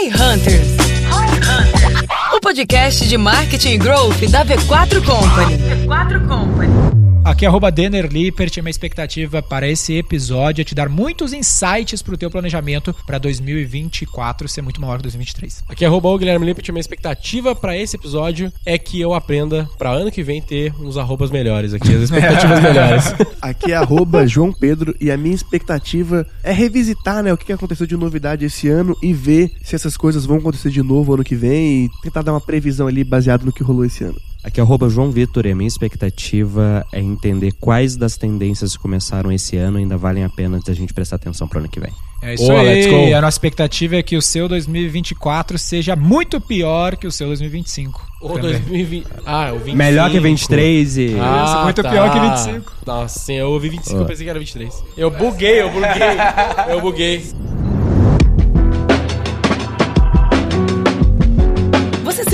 Roy Hunters. O podcast de marketing e growth da V4 Company. V4 Company. Aqui é arroba Denner Lippert e minha expectativa para esse episódio é te dar muitos insights para o teu planejamento para 2024 ser muito maior que 2023. Aqui é arroba o Guilherme Lippert e minha expectativa para esse episódio é que eu aprenda para ano que vem ter uns arrobas melhores aqui, as expectativas melhores. Aqui é arroba João Pedro e a minha expectativa é revisitar né, o que aconteceu de novidade esse ano e ver se essas coisas vão acontecer de novo ano que vem e tentar dar uma previsão ali baseado no que rolou esse ano. Aqui é arroba João Vitor e a minha expectativa é entender quais das tendências que começaram esse ano ainda valem a pena da gente prestar atenção para o ano que vem. É isso Boa, let's aí. A nossa expectativa é que o seu 2024 seja muito pior que o seu 2025. Ou também. 2020. Ah, o 25. Melhor que 23 e... Ah, Isso, muito tá. pior que 25. Nossa, sim, eu ouvi 25, eu pensei que era 23. Eu buguei, eu buguei. eu buguei.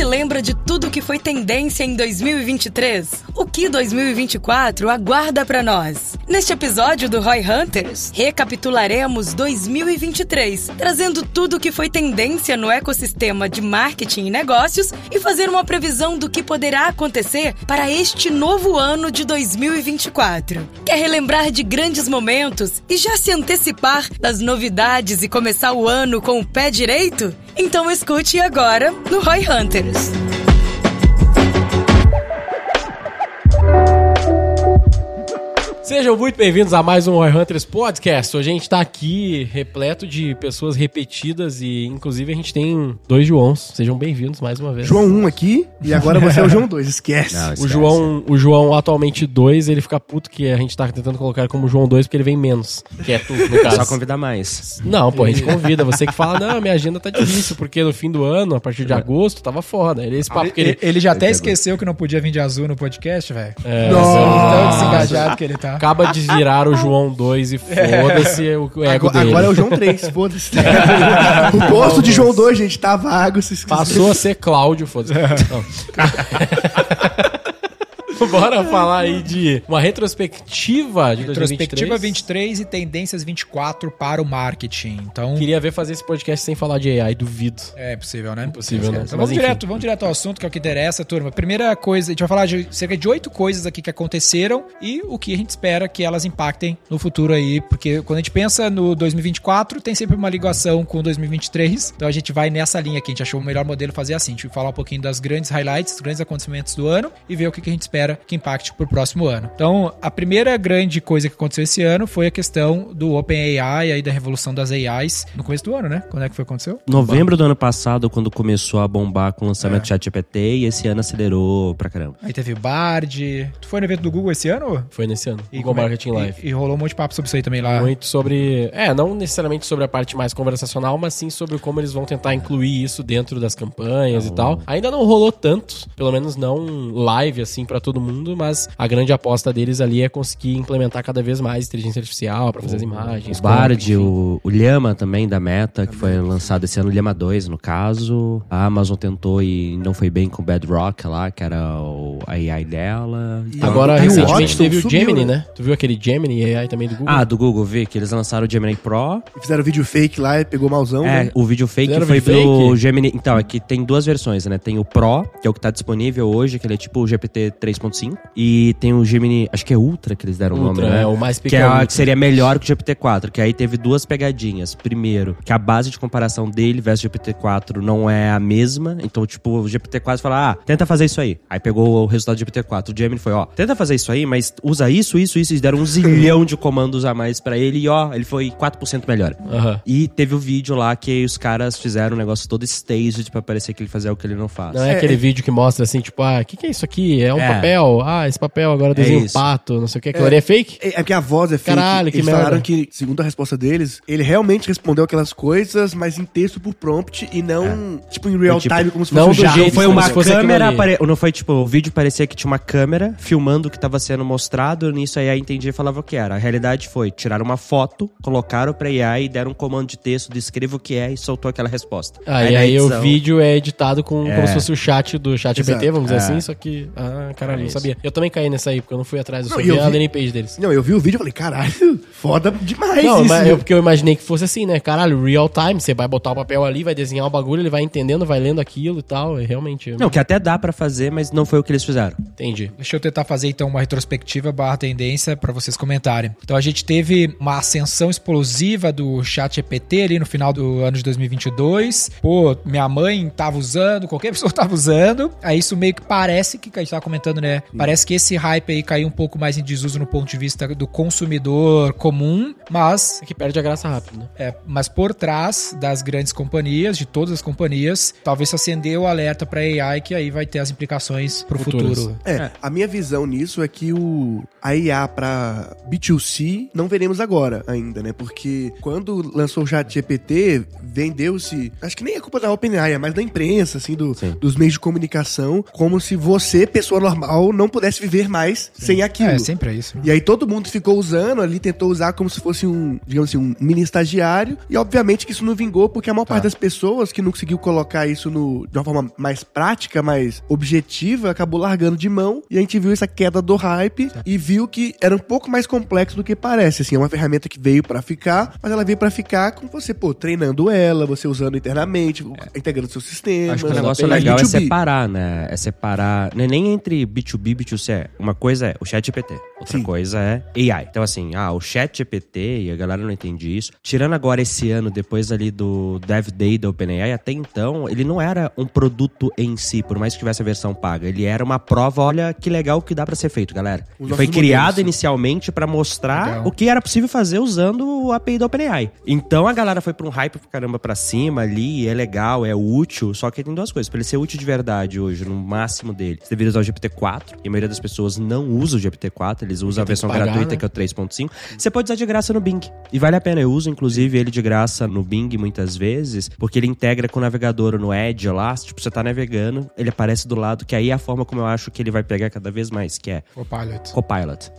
Lembra de tudo que foi tendência em 2023? O que 2024 aguarda para nós? Neste episódio do Roy Hunters, recapitularemos 2023, trazendo tudo que foi tendência no ecossistema de marketing e negócios e fazer uma previsão do que poderá acontecer para este novo ano de 2024. Quer relembrar de grandes momentos e já se antecipar das novidades e começar o ano com o pé direito? Então escute agora no Roy Hunters. Sejam muito bem-vindos a mais um Roy Hunters Podcast. Hoje a gente tá aqui repleto de pessoas repetidas e, inclusive, a gente tem dois Joãos. Sejam bem-vindos mais uma vez. João 1 aqui e agora você é o João 2, esquece. Não, O esquece. João, o João atualmente 2, ele fica puto que a gente tá tentando colocar como João 2 porque ele vem menos. Que é tu, no caso. Só convidar mais. Não, pô, a gente convida. Você que fala, não, minha agenda tá difícil, porque no fim do ano, a partir de agosto, tava foda. Ele, esse papo que Ele, ele. já até esqueceu que não podia vir de azul no podcast, velho. É, Tão desengajado que ele tá. Acaba de virar o João 2 e foda-se o o ego Agora, dele. agora é o João 3, foda-se. o posto de João 2, gente, tá vago. Se. Passou a ser Cláudio, foda-se. Bora falar aí de uma retrospectiva de 2023. Retrospectiva 23 e tendências 24 para o marketing. Então, Queria ver fazer esse podcast sem falar de AI, duvido. é possível, né? Impossível, né? Então Mas vamos enfim. direto, vamos direto ao assunto, que é o que interessa, turma. Primeira coisa, a gente vai falar de cerca de oito coisas aqui que aconteceram e o que a gente espera que elas impactem no futuro aí, porque quando a gente pensa no 2024, tem sempre uma ligação com o 2023. Então a gente vai nessa linha aqui, a gente achou o melhor modelo fazer assim. A gente vai falar um pouquinho das grandes highlights, dos grandes acontecimentos do ano e ver o que que a gente espera que impacte pro próximo ano. Então, a primeira grande coisa que aconteceu esse ano foi a questão do OpenAI aí da revolução das AIs no começo do ano, né? Quando é que foi que aconteceu? Novembro do ano passado, quando começou a bombar com o lançamento do ChatGPT, e esse ano acelerou pra caramba. Aí teve o Bard. Tu foi no evento do Google esse ano? Foi nesse ano. E Google é- Marketing Live. E, e rolou um monte de papo sobre isso aí também lá. Muito sobre. É, não necessariamente sobre a parte mais conversacional, mas sim sobre como eles vão tentar incluir isso dentro das campanhas e tal. Ainda não rolou tanto, pelo menos não live assim pra todo mundo, mas a grande aposta deles ali é conseguir implementar cada vez mais inteligência artificial pra fazer as imagens. O Bard, enfim. o, o Llama também da Meta, que foi lançado esse ano, o Llama 2 no caso. A Amazon tentou e não foi bem com o Bedrock lá, que era o a AI dela. Então, Agora, E o recentemente teve o subiu, Gemini, né? né? Tu viu aquele Gemini AI também do Google? Ah, do Google, vi que eles lançaram o Gemini Pro. E fizeram vídeo fake lá e pegou malzão. É, né? o vídeo fake Fizeram foi vídeo pro fake? Gemini. Então, aqui tem duas versões, né? Tem o Pro, que é o que tá disponível hoje, que ele é tipo o GPT 3.5. E tem o Gemini, acho que é Ultra que eles deram o nome, né? é, o mais que, é, pequeno. a- que seria melhor que o GPT-4, que aí teve duas pegadinhas. Primeiro, que a base de comparação dele versus o GPT-4 não é a mesma. Então, tipo, o GPT-4 fala, ah, tenta fazer isso aí. Aí pegou o resultado do GPT-4. O Gemini foi, ó, tenta fazer isso aí, mas usa isso, isso, isso. Eles deram um zilhão de comandos a mais pra ele e, ó, ele foi 4% melhor. Aham. E teve o vídeo lá que os caras fizeram um negócio todo staged pra parecer que ele fazia o que ele não faz. Não é, aquele vídeo que mostra assim, tipo, ah, o que, que é isso aqui? É um É. papel. Ah, esse papel agora desenha um isso. pato, não sei o que. Aquilo ali é fake? É é porque a voz é fake. Caralho, que Eles merda. falaram que, segundo a resposta deles, ele realmente respondeu aquelas coisas, mas em texto por prompt e não, tipo, em real Foi, tipo, time, como se fosse um jeito Não foi uma câmera, apare... não foi tipo, o vídeo parecia que tinha uma câmera filmando o que estava sendo mostrado, nisso aí a entendia e falava o que era. A realidade foi, tiraram uma foto, colocaram pra AI e deram um comando de texto, descreva o que é e soltou aquela resposta. Ah, e na aí o vídeo é editado com, É. como se fosse o chat do chat GPT, Exato. vamos dizer É. assim, só que. Ah, caralho. Não sabia. Eu também caí nessa aí, porque eu não fui atrás, eu só Não, vi eu a vi- landing page deles. Não, eu vi o vídeo e falei, caralho, foda demais Não, isso. mas eu, porque eu imaginei que fosse assim, né? Caralho, real time, você vai botar o papel ali, vai desenhar o bagulho, ele vai entendendo, vai lendo aquilo e tal. E realmente, Não, que até dá pra fazer, mas não foi o que eles fizeram. entendi. Deixa eu tentar fazer então uma retrospectiva barra tendência para vocês comentarem. Então a gente teve uma ascensão explosiva do chat EPT ali no final do ano de 2022. Pô, minha mãe tava usando, qualquer pessoa tava usando. Aí isso meio que parece que a gente tava comentando, né? Parece que esse hype aí caiu um pouco mais em desuso no ponto de vista do consumidor comum, mas É que perde a graça rápido, né? é, mas por trás das grandes companhias, de todas as companhias, talvez se acender o alerta para AI que aí vai ter as implicações pro Futuras. futuro. É, a minha visão nisso é que o a IA pra B2C não veremos agora ainda, né? Porque quando lançou o chat GPT, vendeu-se, acho que nem é culpa da OpenAI, é mais da imprensa, assim, do- Sim. dos meios de comunicação, como se você, pessoa normal, não pudesse viver mais sem aquilo. É, sempre é isso. E aí todo mundo ficou usando ali, tentou usar como se fosse um, digamos assim, um mini estagiário. E obviamente que isso não vingou, porque a maior parte das pessoas que não conseguiu colocar isso no, de uma forma mais prática, mais objetiva, acabou largando de mão. E a gente viu essa queda do hype e viu que era um pouco mais complexo do que parece. Assim, é uma ferramenta que veio pra ficar, mas ela veio pra ficar com você, pô, treinando ela, você usando internamente, integrando seu sistema. Acho que o negócio legal é B2B. separar, né? É separar. Não é nem entre B2B e B2C. é. Uma coisa é o chat GPT, outra Sim. coisa é AI. Então, assim, ah, o chat GPT, e a galera não entende isso. Tirando agora esse ano, depois ali do Dev Day da OpenAI, até então, ele não era um produto em si, por mais que tivesse a versão paga. Ele era uma prova, olha que legal que dá pra ser feito, galera. Foi criado modelos. inicialmente pra mostrar Legal. o que era possível fazer usando o API da OpenAI. Então a galera foi pra um hype pro caramba pra cima ali, é legal, é útil, só que tem duas coisas. Pra ele ser útil de verdade hoje, no máximo dele, você deveria usar o GPT-4, e a maioria das pessoas não usa o GPT-4, eles usam a versão pagar, gratuita, né? que é o 3.5. Você pode usar de graça no Bing. E vale a pena, eu uso inclusive ele de graça no Bing muitas vezes, porque ele integra com o navegador no Edge lá, tipo, você tá navegando, ele aparece do lado, que aí é a forma como eu acho que ele vai pegar cada vez mais, que é Copilot. Copilot.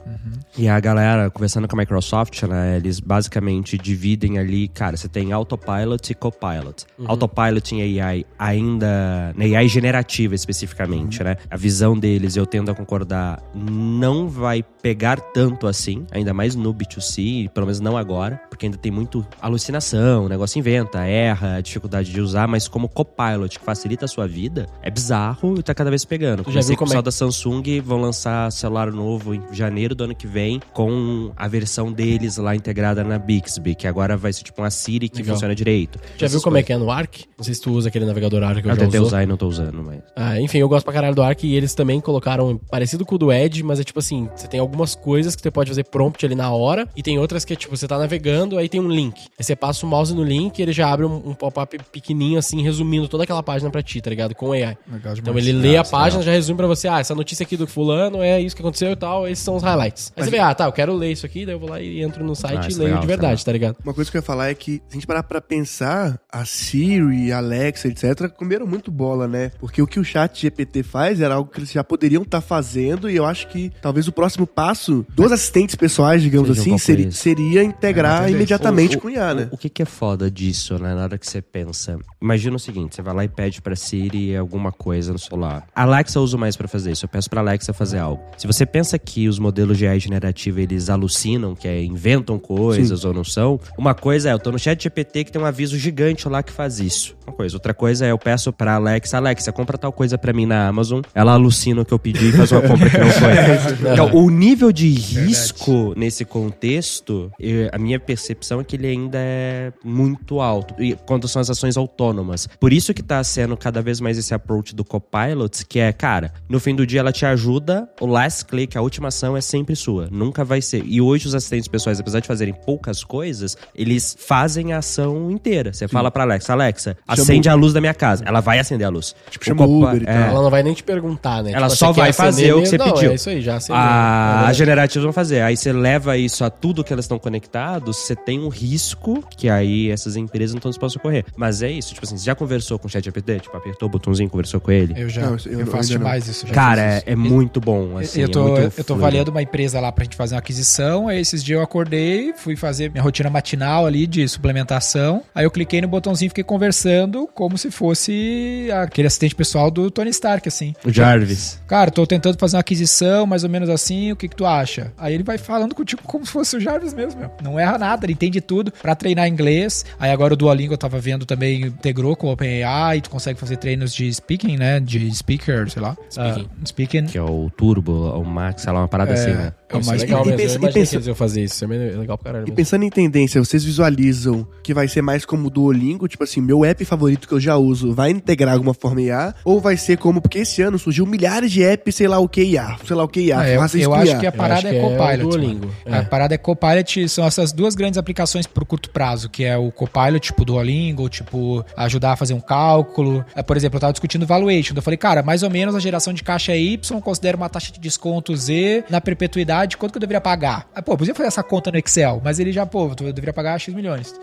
E a galera, conversando com a Microsoft, né, eles basicamente dividem ali, cara, você tem Autopilot e Copilot. Autopilot em AI ainda, na AI generativa especificamente, né? A visão deles, eu tendo a concordar, não vai pegar tanto assim, ainda mais no B2C, pelo menos não agora, porque ainda tem muito alucinação, o negócio inventa, erra, dificuldade de usar, mas como Copilot que facilita a sua vida, é bizarro e tá cada vez pegando. Já com o é pessoal da Samsung vão lançar celular novo em janeiro do ano que vem com a versão deles lá integrada na Bixby, que agora vai ser tipo uma Siri que Legal. funciona direito. Já viu como é que é no Arc? Não sei se tu usa aquele navegador Arc que eu, Eu já tentei usou. usar e não tô usando, mas. Ah, enfim, eu gosto pra caralho do Arc e eles também colocaram parecido com o do Edge, mas é tipo assim, você tem algumas coisas que você pode fazer prompt ali na hora e tem outras que é tipo, você tá navegando, aí tem um link. Aí você passa o mouse no link e ele já abre um, um pop-up pequenininho assim, resumindo toda aquela página pra ti, tá ligado? Com AI. Legal. Então ele lê a página, já resume pra você, ah, essa notícia aqui do fulano é isso que aconteceu e tal, esses são os highlights. Aí você vê, ah, tá, eu quero ler isso aqui, daí eu vou lá e entro no site Ah, e é leio legal, de é verdade, legal. tá ligado? Uma coisa que eu ia falar é que, se a gente parar pra pensar, a Siri, a Alexa, etc., comeram muito bola, né? Porque o que o chat GPT faz era algo que eles já poderiam estar fazendo, e eu acho que talvez o próximo passo dos assistentes pessoais, digamos Seja um assim, seria, seria integrar tendência. imediatamente O- o- com IA, né? O, o que, que é foda disso, né? Na hora que você pensa. Imagina o seguinte: você vai lá e pede pra Siri alguma coisa no celular. A Alexa eu uso mais pra fazer isso. Eu peço pra Alexa fazer algo. Se você pensa que os modelos de AI generativa eles alucinam, que é inventam coisas ou não são, uma coisa é eu tô no chat GPT que tem um aviso gigante lá que faz isso. Uma coisa. Outra coisa é eu peço pra Alexa, Alexa, compra tal coisa pra mim na Amazon. Ela alucina o que eu pedi e faz uma compra que não foi. então, o nível de risco nesse contexto, eu- a minha percepção é que ele ainda é muito alto. E quando são as ações autônomas. Por isso que tá sendo cada vez mais esse approach do Copilot, que é, cara, no fim do dia ela te ajuda, o last click, a última ação é sempre sua. Nunca vai ser. E hoje os assistentes pessoais, apesar de fazerem poucas coisas, eles fazem a ação inteira. Você fala pra Alexa, Alexa, acende a luz da minha casa. Ela vai acender a luz. Tipo, O chama o Copa- Uber e é. tal. Ela não vai nem te perguntar, né? Ela Tipo, só vai fazer o que você? Não, pediu. É isso aí, já acendeu. A, É as generativas vão fazer. Aí você leva isso a tudo que elas estão conectados, você tem um risco que aí essas empresas não estão dispostas a correr. Mas é isso, tipo assim, você já conversou com o ChatGPT? Tipo, apertou o botãozinho, conversou com ele? Eu já. Não, eu, eu faço ainda não. demais isso. já Cara, é, é muito bom, assim. eu tô, é eu tô avaliando uma empresa lá pra gente fazer uma aquisição. Aí esses dias eu acordei, fui fazer minha rotina matinal ali de suplementação. Aí eu cliquei no botãozinho e fiquei conversando como se fosse aquele assistente pessoal do Tony Stark, assim. O Jarvis. Cara, tô tentando fazer uma aquisição, mais ou menos assim, o que que tu acha? Aí ele vai falando contigo como se fosse o Jarvis mesmo, meu. Não erra nada, ele entende tudo pra treinar inglês. Aí agora o Duolingo eu tava vendo também integrou com o OpenAI, tu consegue fazer treinos de speaking, né? De speaker, sei lá. Speaking. Ah, speaking. Que é o Turbo, o Max, sei lá, uma parada assim, né? É o Isso mais é legal e mesmo. pensa- eu e imaginei pensa- que eles iam fazer isso. É meio- legal pra caralho E mesmo. pensando em tendência, vocês visualizam que vai ser mais como o Duolingo, tipo assim, meu app favorito que eu já uso vai integrar alguma forma IA? Ou vai ser como, porque esse ano surgiu milhares de apps, sei lá o que IA, sei lá o que IA, Ah, eu, isso eu com acho que a Eu parada acho é que é Copilot. É. A parada é Copilot, são essas duas grandes aplicações pro curto prazo, que é o Copilot, tipo Duolingo, tipo ajudar a fazer um cálculo. É, por exemplo, eu tava discutindo valuation, eu falei, cara, mais ou menos a geração de caixa é Y, considera uma taxa de desconto Z na perpetuidade, quanto que eu deveria pagar? Ah, pô, eu podia fazer essa conta no Excel, mas ele já, pô, eu deveria pagar X milhões.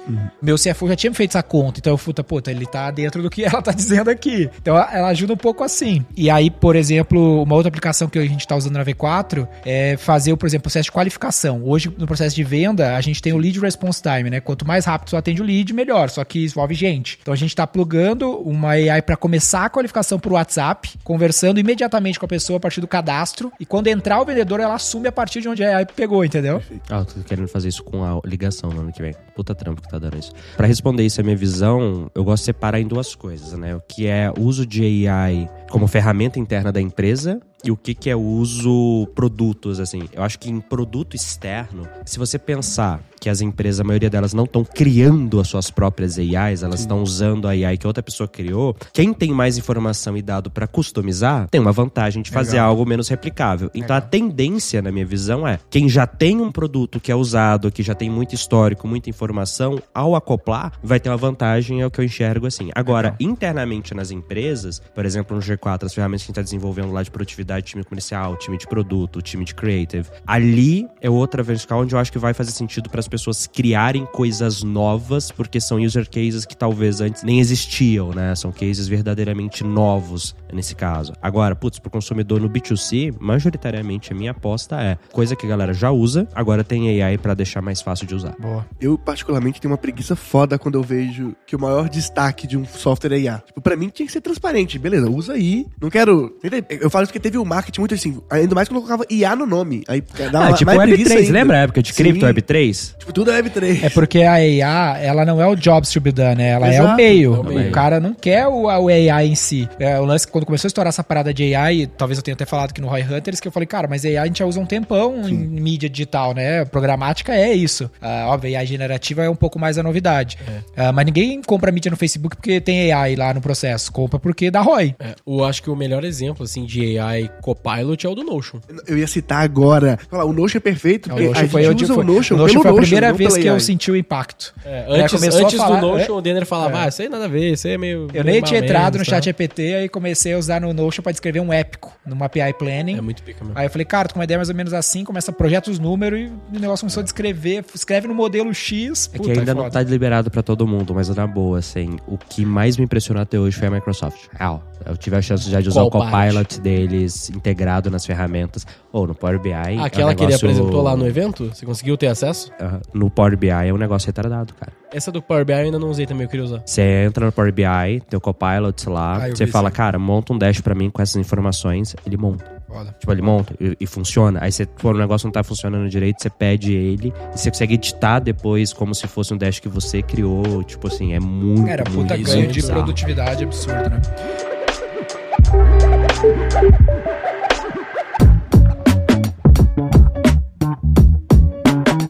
Meu CFO já tinha feito essa conta, então eu fui, puta, ele tá dentro do que ela tá dizendo aqui. Então ela ajuda um pouco assim. E aí, por exemplo, uma outra aplicação que a gente tá usando na V4 é fazer, por exemplo, processo de qualificação. Hoje, no processo de venda, a gente tem o lead response time, né? Quanto mais rápido você atende o lead, melhor. Só que envolve gente. Então a gente tá plugando uma AI para começar a qualificação por WhatsApp, conversando imediatamente com a pessoa a partir do cadastro. E quando entrar o vendedor, ela assume a partir de onde a AI pegou, entendeu? Ah, tô querendo fazer isso com a ligação no ano que vem. Puta trampo que tá dando isso. Pra responder isso, a minha visão, eu gosto de separar em duas coisas, né? O que é o uso de AI como ferramenta interna da empresa e o que, que é uso produtos, assim. Eu acho que em produto externo, se você pensar que as empresas, a maioria delas não estão criando as suas próprias AIs, elas estão usando a AI que outra pessoa criou, quem tem mais informação e dado pra customizar, tem uma vantagem de fazer Legal. algo menos replicável. Então a tendência, na minha visão, é quem já tem um produto que é usado, que já tem muito histórico, muita informação, ao acoplar, vai ter uma vantagem, é o que eu enxergo assim. Agora, internamente nas empresas, por exemplo, no G4, as ferramentas que a gente está desenvolvendo lá de produtividade, time comercial, time de produto, time de creative, ali é outra vertical onde eu acho que vai fazer sentido para as pessoas criarem coisas novas, porque são user cases que talvez antes nem existiam, né? São cases verdadeiramente novos nesse caso. Agora, putz, pro consumidor no B2C, majoritariamente a minha aposta é coisa que a galera já usa, agora tem AI para deixar mais fácil de usar. Boa. Eu, particularmente, tenho uma preguiça foda quando eu vejo que o maior destaque de um software é IA. Tipo, pra mim tinha que ser transparente. Beleza, usa aí. Não quero. Eu falo isso porque teve o marketing muito assim. Ainda mais quando eu colocava IA no nome. Aí dá Ah, tipo mais preguiça Web3, ainda. lembra a época de cripto Sim. Web3? Tipo, tudo é Web3. É porque a AI, ela não é o jobs to be done, né? Ela é Exato. o meio. É o meio. O cara não quer o, o AI em si. É, o lance, quando começou a estourar essa parada de AI, talvez eu tenha até falado aqui no Roy Hunters, que eu falei, cara, mas AI a gente já usa um tempão em mídia digital, né? Programática é isso. Ah, óbvio, AI generativa é um pouco mais a novidade. Ah, mas ninguém compra mídia no Facebook porque tem AI lá no processo. Compra porque dá ROI. É, eu acho que o melhor exemplo, assim, de AI Copilot é o do Notion. Eu ia citar agora. Falar, o Notion é perfeito. O porque Notion a foi, gente usa foi, o Notion, o Notion foi a Notion, primeira não vez que eu senti o impacto. É, Ela antes antes falar- do Notion, é. o Denner falava, É. ah, isso aí nada a ver, isso aí é meio... Eu nem tinha entrado no menos, chat tá? GPT, aí comecei a usar no Notion pra descrever um épico, numa API Planning. É muito pica mesmo. Aí eu falei, cara, tô com uma ideia mais ou menos assim, começa a projetar os números e o negócio começou a descrever, escreve no modelo X. É puta, que ainda é não tá liberado pra todo mundo, mas na boa, assim, o que mais me impressionou até hoje foi a Microsoft. Real. Eu tive a chance já de usar Qual o Copilot deles integrado nas ferramentas. Ou no Power BI. é um Aquela que ele negócio- apresentou lá no evento, você conseguiu ter acesso? No Power BI é um negócio retardado, cara. Essa do Power BI eu ainda não usei também, eu queria usar. Você entra no Power BI, tem o Copilot lá, Ah, você fala, isso cara, monta um dash pra mim com essas informações, ele monta. Foda. Tipo, ele monta e, e funciona. Aí você, quando o negócio não tá funcionando direito, você pede ele e você consegue editar depois como se fosse um dash que você criou. Tipo assim, é muito, muito puta isso ganho de produtividade absurdo, né?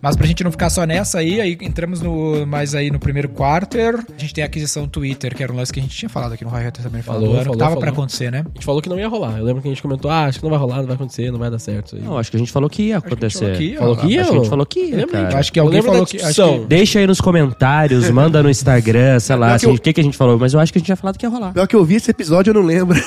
Mas pra gente não ficar só nessa aí, aí entramos no, mais aí no primeiro quarter. A gente tem a aquisição do Twitter, que era um lance que a gente tinha falado aqui no Hunter também. Falou, ano, falou, Tava falou. pra acontecer, né? A gente falou que não ia rolar. Eu lembro que a gente comentou, ah, acho que não vai rolar, não vai acontecer, não vai dar certo. Não, acho que a gente falou que ia Acho que acontecer. falou que ia, Falou que ia? Acho que a gente ou- falou que ia, cara. Acho que Eu alguém falou que. Que Deixa aí nos comentários, manda no Instagram, sei lá, que assim, eu- o que, que a gente falou. Mas eu acho que a gente tinha falado que ia rolar. Pior que eu vi esse episódio, eu não lembro.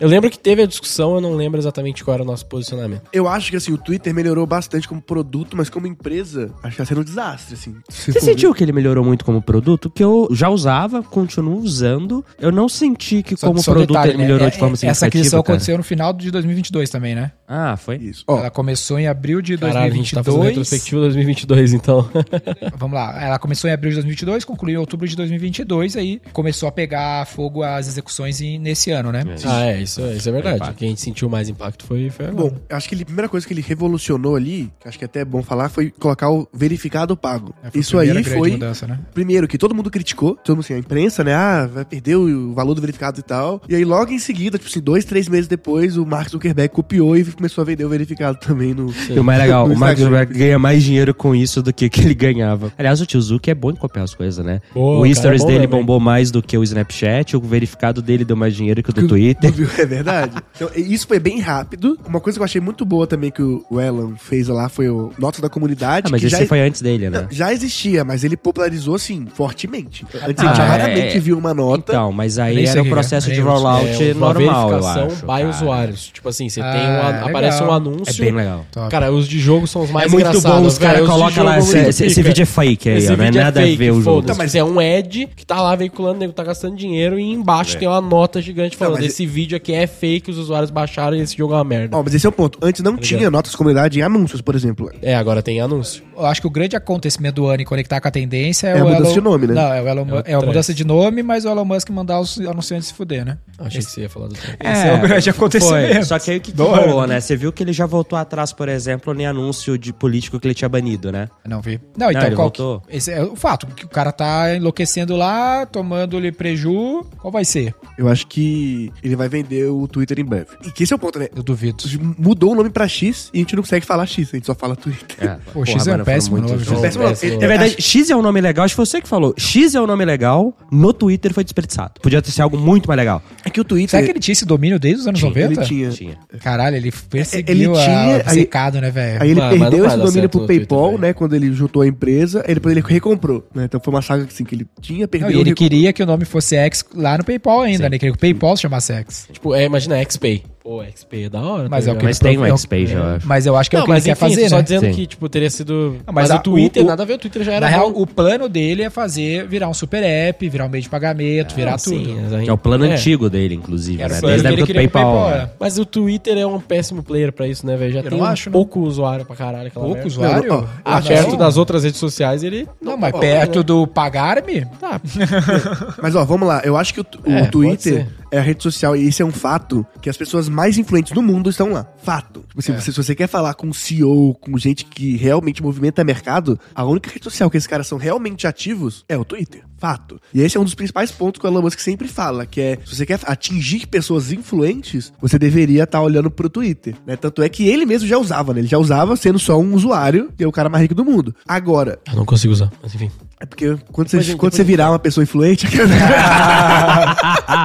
Eu lembro que teve a discussão, eu não lembro exatamente qual era o nosso posicionamento. Eu acho que assim, o Twitter melhorou bastante como produto produto, mas como empresa, acho que tá sendo um desastre, assim. Você sentiu que ele melhorou muito como produto? Que eu já usava, continuo usando. Eu não senti que Só- como só produto detalhe, ele né? melhorou É- de forma é- significativa. Essa aquisição cara. aconteceu no final de 2022 também, né? Ah, foi? Isso. Ó, Ela começou em abril de Caralho, a gente tá fazendo 2022. retrospectiva 2022, então. Vamos lá, ela começou em abril de 2022, concluiu em outubro de 2022, aí começou a pegar fogo as execuções em- nesse ano, né? ah, é, isso, isso é verdade. Impacto. Quem sentiu mais impacto foi, foi agora. Bom, acho que ele- a primeira coisa que ele revolucionou ali, acho que é bom falar, foi colocar o verificado pago. É, Isso aí foi, mudança, né? primeiro, que todo mundo criticou, todo mundo assim, a imprensa, né, ah, vai perder o valor do verificado e tal. E aí logo em seguida, tipo assim, dois, três meses depois, o Mark Zuckerberg copiou e começou a vender o verificado também no... E o mais legal, o Mark. Zuckerberg ganha mais dinheiro com isso do que que ele ganhava. Aliás, o tio Zuck é bom em copiar as coisas, né? Boa, o Stories é dele hein? bombou mais do que o Snapchat, o verificado dele deu mais dinheiro que o do Twitter. É verdade. Então, isso foi bem rápido. Uma coisa que eu achei muito boa também que o o Elon fez lá foi o Notas da Comunidade. Ah, mas que esse já, foi antes dele, né? já existia, mas ele popularizou, assim, fortemente. Antes Ah, a gente é. raramente viu uma nota. Então, mas aí era o o que processo é. de rollout É uma normal, eu acho. by cara. usuários. Tipo assim, você Ah, tem um, legal. aparece um É anúncio. bem legal. Top. Cara, os de jogo são os mais é muito engraçados. bom, os caras colocam lá, esse, esse- esse vídeo é fake aí, Esse ó, não é nada fake, a ver o jogo. Mas é um ad que tá lá veiculando, o nego tá gastando dinheiro e embaixo tem uma nota gigante falando: esse vídeo aqui é fake, os usuários baixaram e esse jogo é uma merda. Ó, mas esse é o ponto. Antes não tinha notas da comunidade em anúncios, por exemplo. É, agora tem anúncio. Eu acho que o grande acontecimento do ano em conectar com a tendência é, É a o mudança Elon... de nome, né? Não, é, o Elon... É o é a mudança de nome, mas o Elon Musk mandar os anunciantes se fuder, né? Achei que você ia falar do tempo. Esse é o grande acontecimento. Foi. Só que aí o que, que rolou, né? Você viu que ele já voltou atrás, por exemplo, em anúncio de político que ele tinha banido, né? Não vi. Não, então ele qual que- voltou. Esse é o fato, que o cara tá enlouquecendo lá, tomando-lhe preju. Qual vai ser? Eu acho que ele vai vender o Twitter em breve. E que esse é o ponto, né? Eu duvido. Mudou o nome pra X e a gente não consegue falar X, a gente só fala Twitter. É, Pô, X é um mano, péssimo nome. Ele- É verdade, X é um nome legal, acho que foi você que falou. X é um nome legal, no Twitter foi desperdiçado. Podia ter sido algo muito mais legal. É que o Twitter. Será que ele tinha esse domínio desde os anos Tinha, 90? ele tinha. Tinha. Caralho, ele perseguiu Ele tinha, a aí- secado, né, velho? Aí ele não perdeu esse domínio pro Twitter, PayPal, né? Quando ele juntou a empresa, aí depois ele recomprou, né? Então foi uma saga assim, que ele tinha, perdeu. Não, e ele recomprou. queria que o nome fosse X lá no PayPal ainda, né? Queria que o PayPal se chamasse X. Tipo, é, imagina XPay. Pô, XP é da hora. Mas tá é o que? Mas tem um eu- X-Page, eu acho. Mas eu acho que é Não, o que ele mas quer enfim, fazer, só né? dizendo Sim. que, tipo, teria sido... Não, Mas, mas a- o Twitter, o- nada a ver, o Twitter já era Na real, o plano dele é fazer virar um super app, virar um meio de pagamento, virar Ah, sim, tudo. Que é o plano é. antigo dele, inclusive, Era né? Desde a ele época do PayPal. PayPal, né? é. Mas o Twitter é um péssimo player pra isso, né, velho? Já Eu tem um acho, não. pouco usuário pra caralho. Aquela Pouco merda. usuário? Não, Ah, não. perto das outras redes sociais, ele... Não, mas perto do pagar-me? Tá, Mas ó, vamos lá. Eu acho que o, É, Twitter é a rede social, e isso é um fato, que as pessoas mais influentes do mundo estão lá. Fato. Tipo assim, você- se você quer falar com CEO, com gente que realmente movimenta mercado, a única rede social que esses caras são realmente ativos é o Twitter. Fato. E esse é um dos principais pontos que o Elon Musk sempre fala, que é, se você quer atingir pessoas influentes, você deveria estar olhando pro Twitter, né? Tanto é que ele mesmo já usava, né? Ele já usava sendo só um usuário, e é o cara mais rico do mundo. Agora, eu não consigo usar, mas enfim. É porque quando você, quando você virar uma pessoa influente...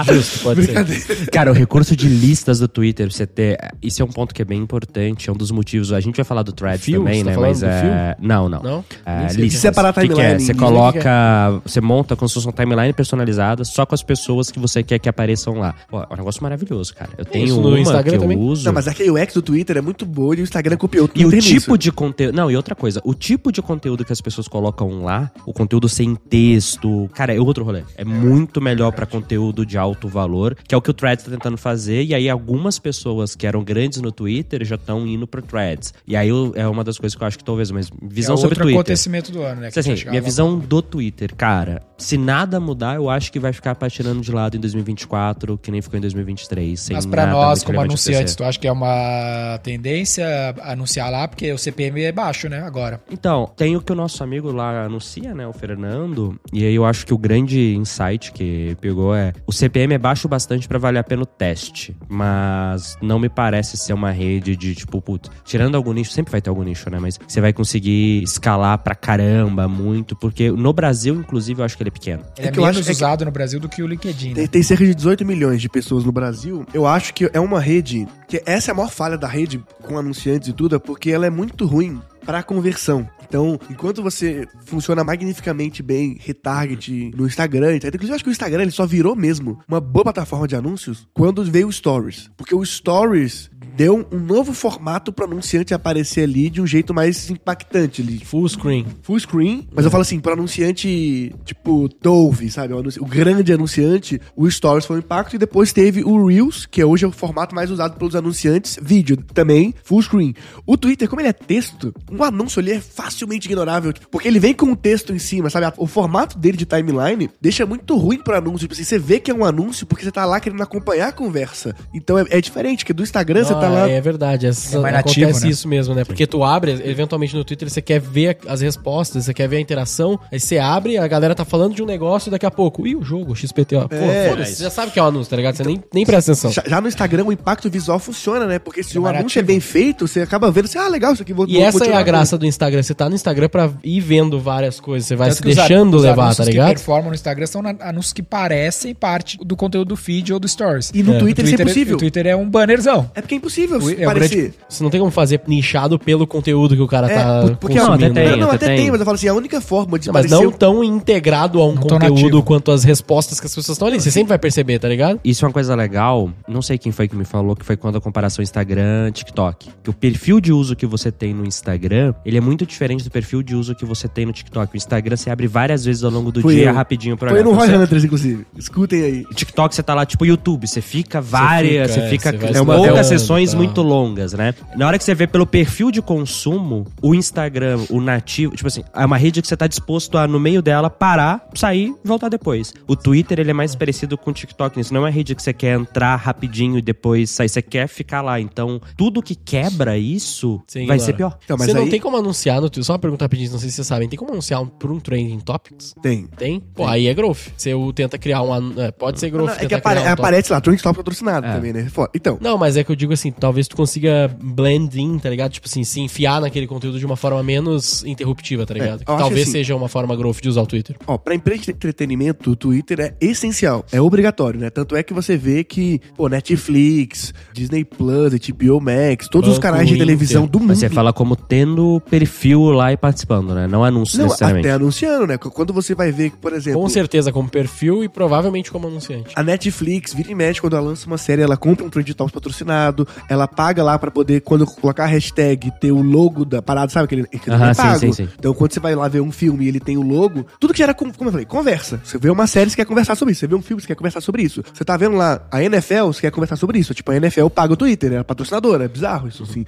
Justo, pode ser. Brincadeira. Cara, o recurso de listas do Twitter, você ter. Isso é um ponto que é bem importante, é um dos motivos. A gente vai falar do Threads Fio? também, tá né? Mas é. Não, não. Não? É, sei. listas. Separar a O que que é? timeline, Você coloca. Você monta como se fosse uma timeline personalizada só com as pessoas que você quer que apareçam lá. Pô, é um negócio maravilhoso, cara. Eu tenho Isso no uma Instagram que eu também? uso. Não, mas é que o X do Twitter é muito boa e o Instagram copiou o E o tipo nisso. de conteúdo. Não, e outra coisa, o tipo de conteúdo que as pessoas colocam lá, o conteúdo sem texto, cara, é outro rolê. É muito melhor pra conteúdo de alto valor, que é o que o Threads tá tentando fazer. E aí, algumas pessoas que eram grandes no Twitter já estão indo pro Threads. E aí eu- é uma das coisas que eu acho que talvez, mas visão é sobre outro Twitter. acontecimento do ano, né? Assim, minha visão do Twitter, cara, se nada mudar, eu acho que vai ficar patinando de lado em 2024, que nem ficou em 2023. Sem Mas pra nada nós, como anunciantes, tu acha que é uma tendência anunciar lá? Porque o CPM é baixo, né? Agora. Então, tem o que o nosso amigo lá anuncia, né, o Fernando, e aí eu acho que o grande insight que pegou é o CPM é baixo bastante pra valer a pena o teste, mas não me parece ser uma rede de tipo, putz, tirando algum nicho, sempre vai ter algum nicho, né, mas você vai conseguir escalar pra caramba muito, porque no Brasil, inclusive, eu acho que ele é pequeno. Ele é, que eu menos acho- é que- usado no Brasil do que o LinkedIn, né? Tem, tem cerca de 18 milhões de pessoas no Brasil. Eu acho que é uma rede que essa é a maior falha da rede com anunciantes e tudo, é porque ela é muito ruim para conversão. Então, enquanto você funciona magnificamente bem retarget no Instagram, inclusive eu acho que o Instagram ele só virou mesmo uma boa plataforma de anúncios quando veio o Stories. Porque o Stories deu um novo formato pro anunciante aparecer ali de um jeito mais impactante ali. Full screen. Full screen, mas eu falo assim, pro anunciante tipo Dove, sabe? O, o grande anunciante, o Stories foi um impacto e depois teve o Reels, que hoje é o formato mais usado pelos anunciantes, vídeo também, full screen. O Twitter, como ele é texto, um anúncio ali é facilmente ignorável, porque ele vem com um texto em cima, sabe? O formato dele de timeline deixa muito ruim pro anúncio. Tipo assim, você vê que é um anúncio porque você tá lá querendo acompanhar a conversa. Então é, é diferente, que do Instagram você tá Ah, lá. É verdade, essa- É mais acontece nativo, né? isso mesmo, né? Porque tu abre, eventualmente no Twitter, você quer ver as respostas, você quer ver a interação, aí você abre, a galera tá falando de um negócio daqui a pouco. Ih, o jogo, XPTO. Pô, É, foda-se, você já sabe que é um anúncio, tá ligado? Você nem, nem presta atenção. Já, já no Instagram o impacto visual funciona, né? Porque se É o anúncio é bem feito, você acaba vendo assim, ah, legal, isso aqui vou E vou essa é a graça do Instagram. Você tá no Instagram pra ir vendo várias coisas. Você vai Tanto se que os deixando an- os levar, tá que ligado? performam no Instagram são anúncios que parecem parte do conteúdo do feed ou do Stories. E no É, Twitter, isso é impossível. O Twitter é um bannerzão. É porque é impossível é parecer. grande- Você não tem como fazer nichado pelo conteúdo que o cara É, tá por- porque Não, consumindo. até tem, não, não, até até tem. tem. mas eu falo assim, a única forma de Não, mas não tão integrado a um Não conteúdo quanto as respostas que as pessoas estão ali. Você sempre vai perceber, tá ligado? Isso é uma coisa legal, não sei quem foi que me falou, que foi quando a comparação Instagram-TikTok. Que o perfil de uso que você tem no Instagram, ele é muito diferente do perfil de uso que você tem no TikTok. O Instagram você abre várias vezes ao longo do Foi dia eu. rapidinho pra Foi no Roy Hunters, inclusive. Escutem aí. O TikTok você tá lá tipo YouTube, você fica várias, fica, você fica, você vai é poucas sessões tá. muito longas, né? Na hora que você vê pelo perfil de consumo, o Instagram, o nativo, tipo assim, é uma rede que você tá disposto a no meio dela parar, sair e voltar depois. O Twitter ele é mais parecido com o TikTok, isso não é uma rede que você quer entrar rapidinho e depois sair, você quer ficar lá. Então, tudo que quebra isso Sim, vai claro. ser pior. Então, mas você não aí- tem como anunciar no Twitter. Só uma pergunta rapidinho, não sei se vocês sabem. Tem como anunciar um, por um Trending Topics? Tem. Tem? Pô, aí é growth. Você tenta criar um. é, pode ser growth. Não, é que apare- um aparece lá, Trend Stop patrocinado É. também, né? Foda. Então, Não, mas é que eu digo assim, talvez tu consiga blend in, tá ligado? Tipo assim, se enfiar naquele conteúdo de uma forma menos interruptiva, tá ligado? Que eu acho talvez assim- seja uma forma growth de usar o Twitter. ó, pra empresa de entretenimento, o Twitter é essencial, é obrigatório, né? Tanto é que você vê que, pô, Netflix, Disney Plus, HBO Max, todos os Banco canais de Inter. televisão do mundo. Mas você fala como tendo perfil lá e participando, né? Não anúncio Não, necessariamente. até anunciando, né? Quando você vai ver, por exemplo, Com certeza como perfil e provavelmente como anunciante. A Netflix, vira e mexe, quando ela lança uma série, ela compra um Trend Topics patrocinado, ela paga lá pra poder, quando colocar a hashtag, ter o logo da parada, sabe? Aquele, aquele Aham, é sim, pago. sim, sim. Então, quando você vai lá ver um filme e ele tem o logo, tudo que era, com- como eu falei, conversa. Você vê uma série, você quer conversar sobre isso. Você vê um filme, você quer conversar sobre isso. Você tá vendo lá a NFL, você quer conversar sobre isso. Tipo, a NFL paga o Twitter, é patrocinadora, é bizarro isso, assim.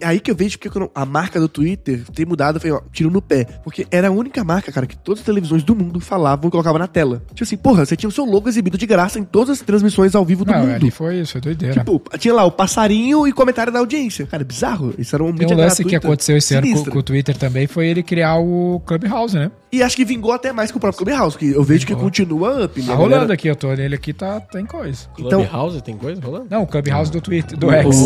É aí que eu vejo porque quando a marca do Twitter ter mudado foi, ó, tiro no pé. Porque era a única marca, cara, que todas as televisões do mundo falavam e colocavam na tela. Tipo assim, porra, você tinha o seu logo exibido de graça em todas as transmissões ao vivo do Não, mundo. ali foi isso, foi doideira. Tipo, tinha lá o passarinho e comentário da audiência. Cara, bizarro. Isso era um Tem um lance que gratuita, aconteceu esse ano com, sinistra. com o Twitter também, foi ele criar o Clubhouse, né? E acho que vingou até mais que o próprio Clubhouse, que eu vejo que continua up. né, Tá galera? rolando aqui, eu tô nele aqui, tá, tem coisa. Então- Clubhouse tem coisa rolando? Não, o Clubhouse do Twitter, do X.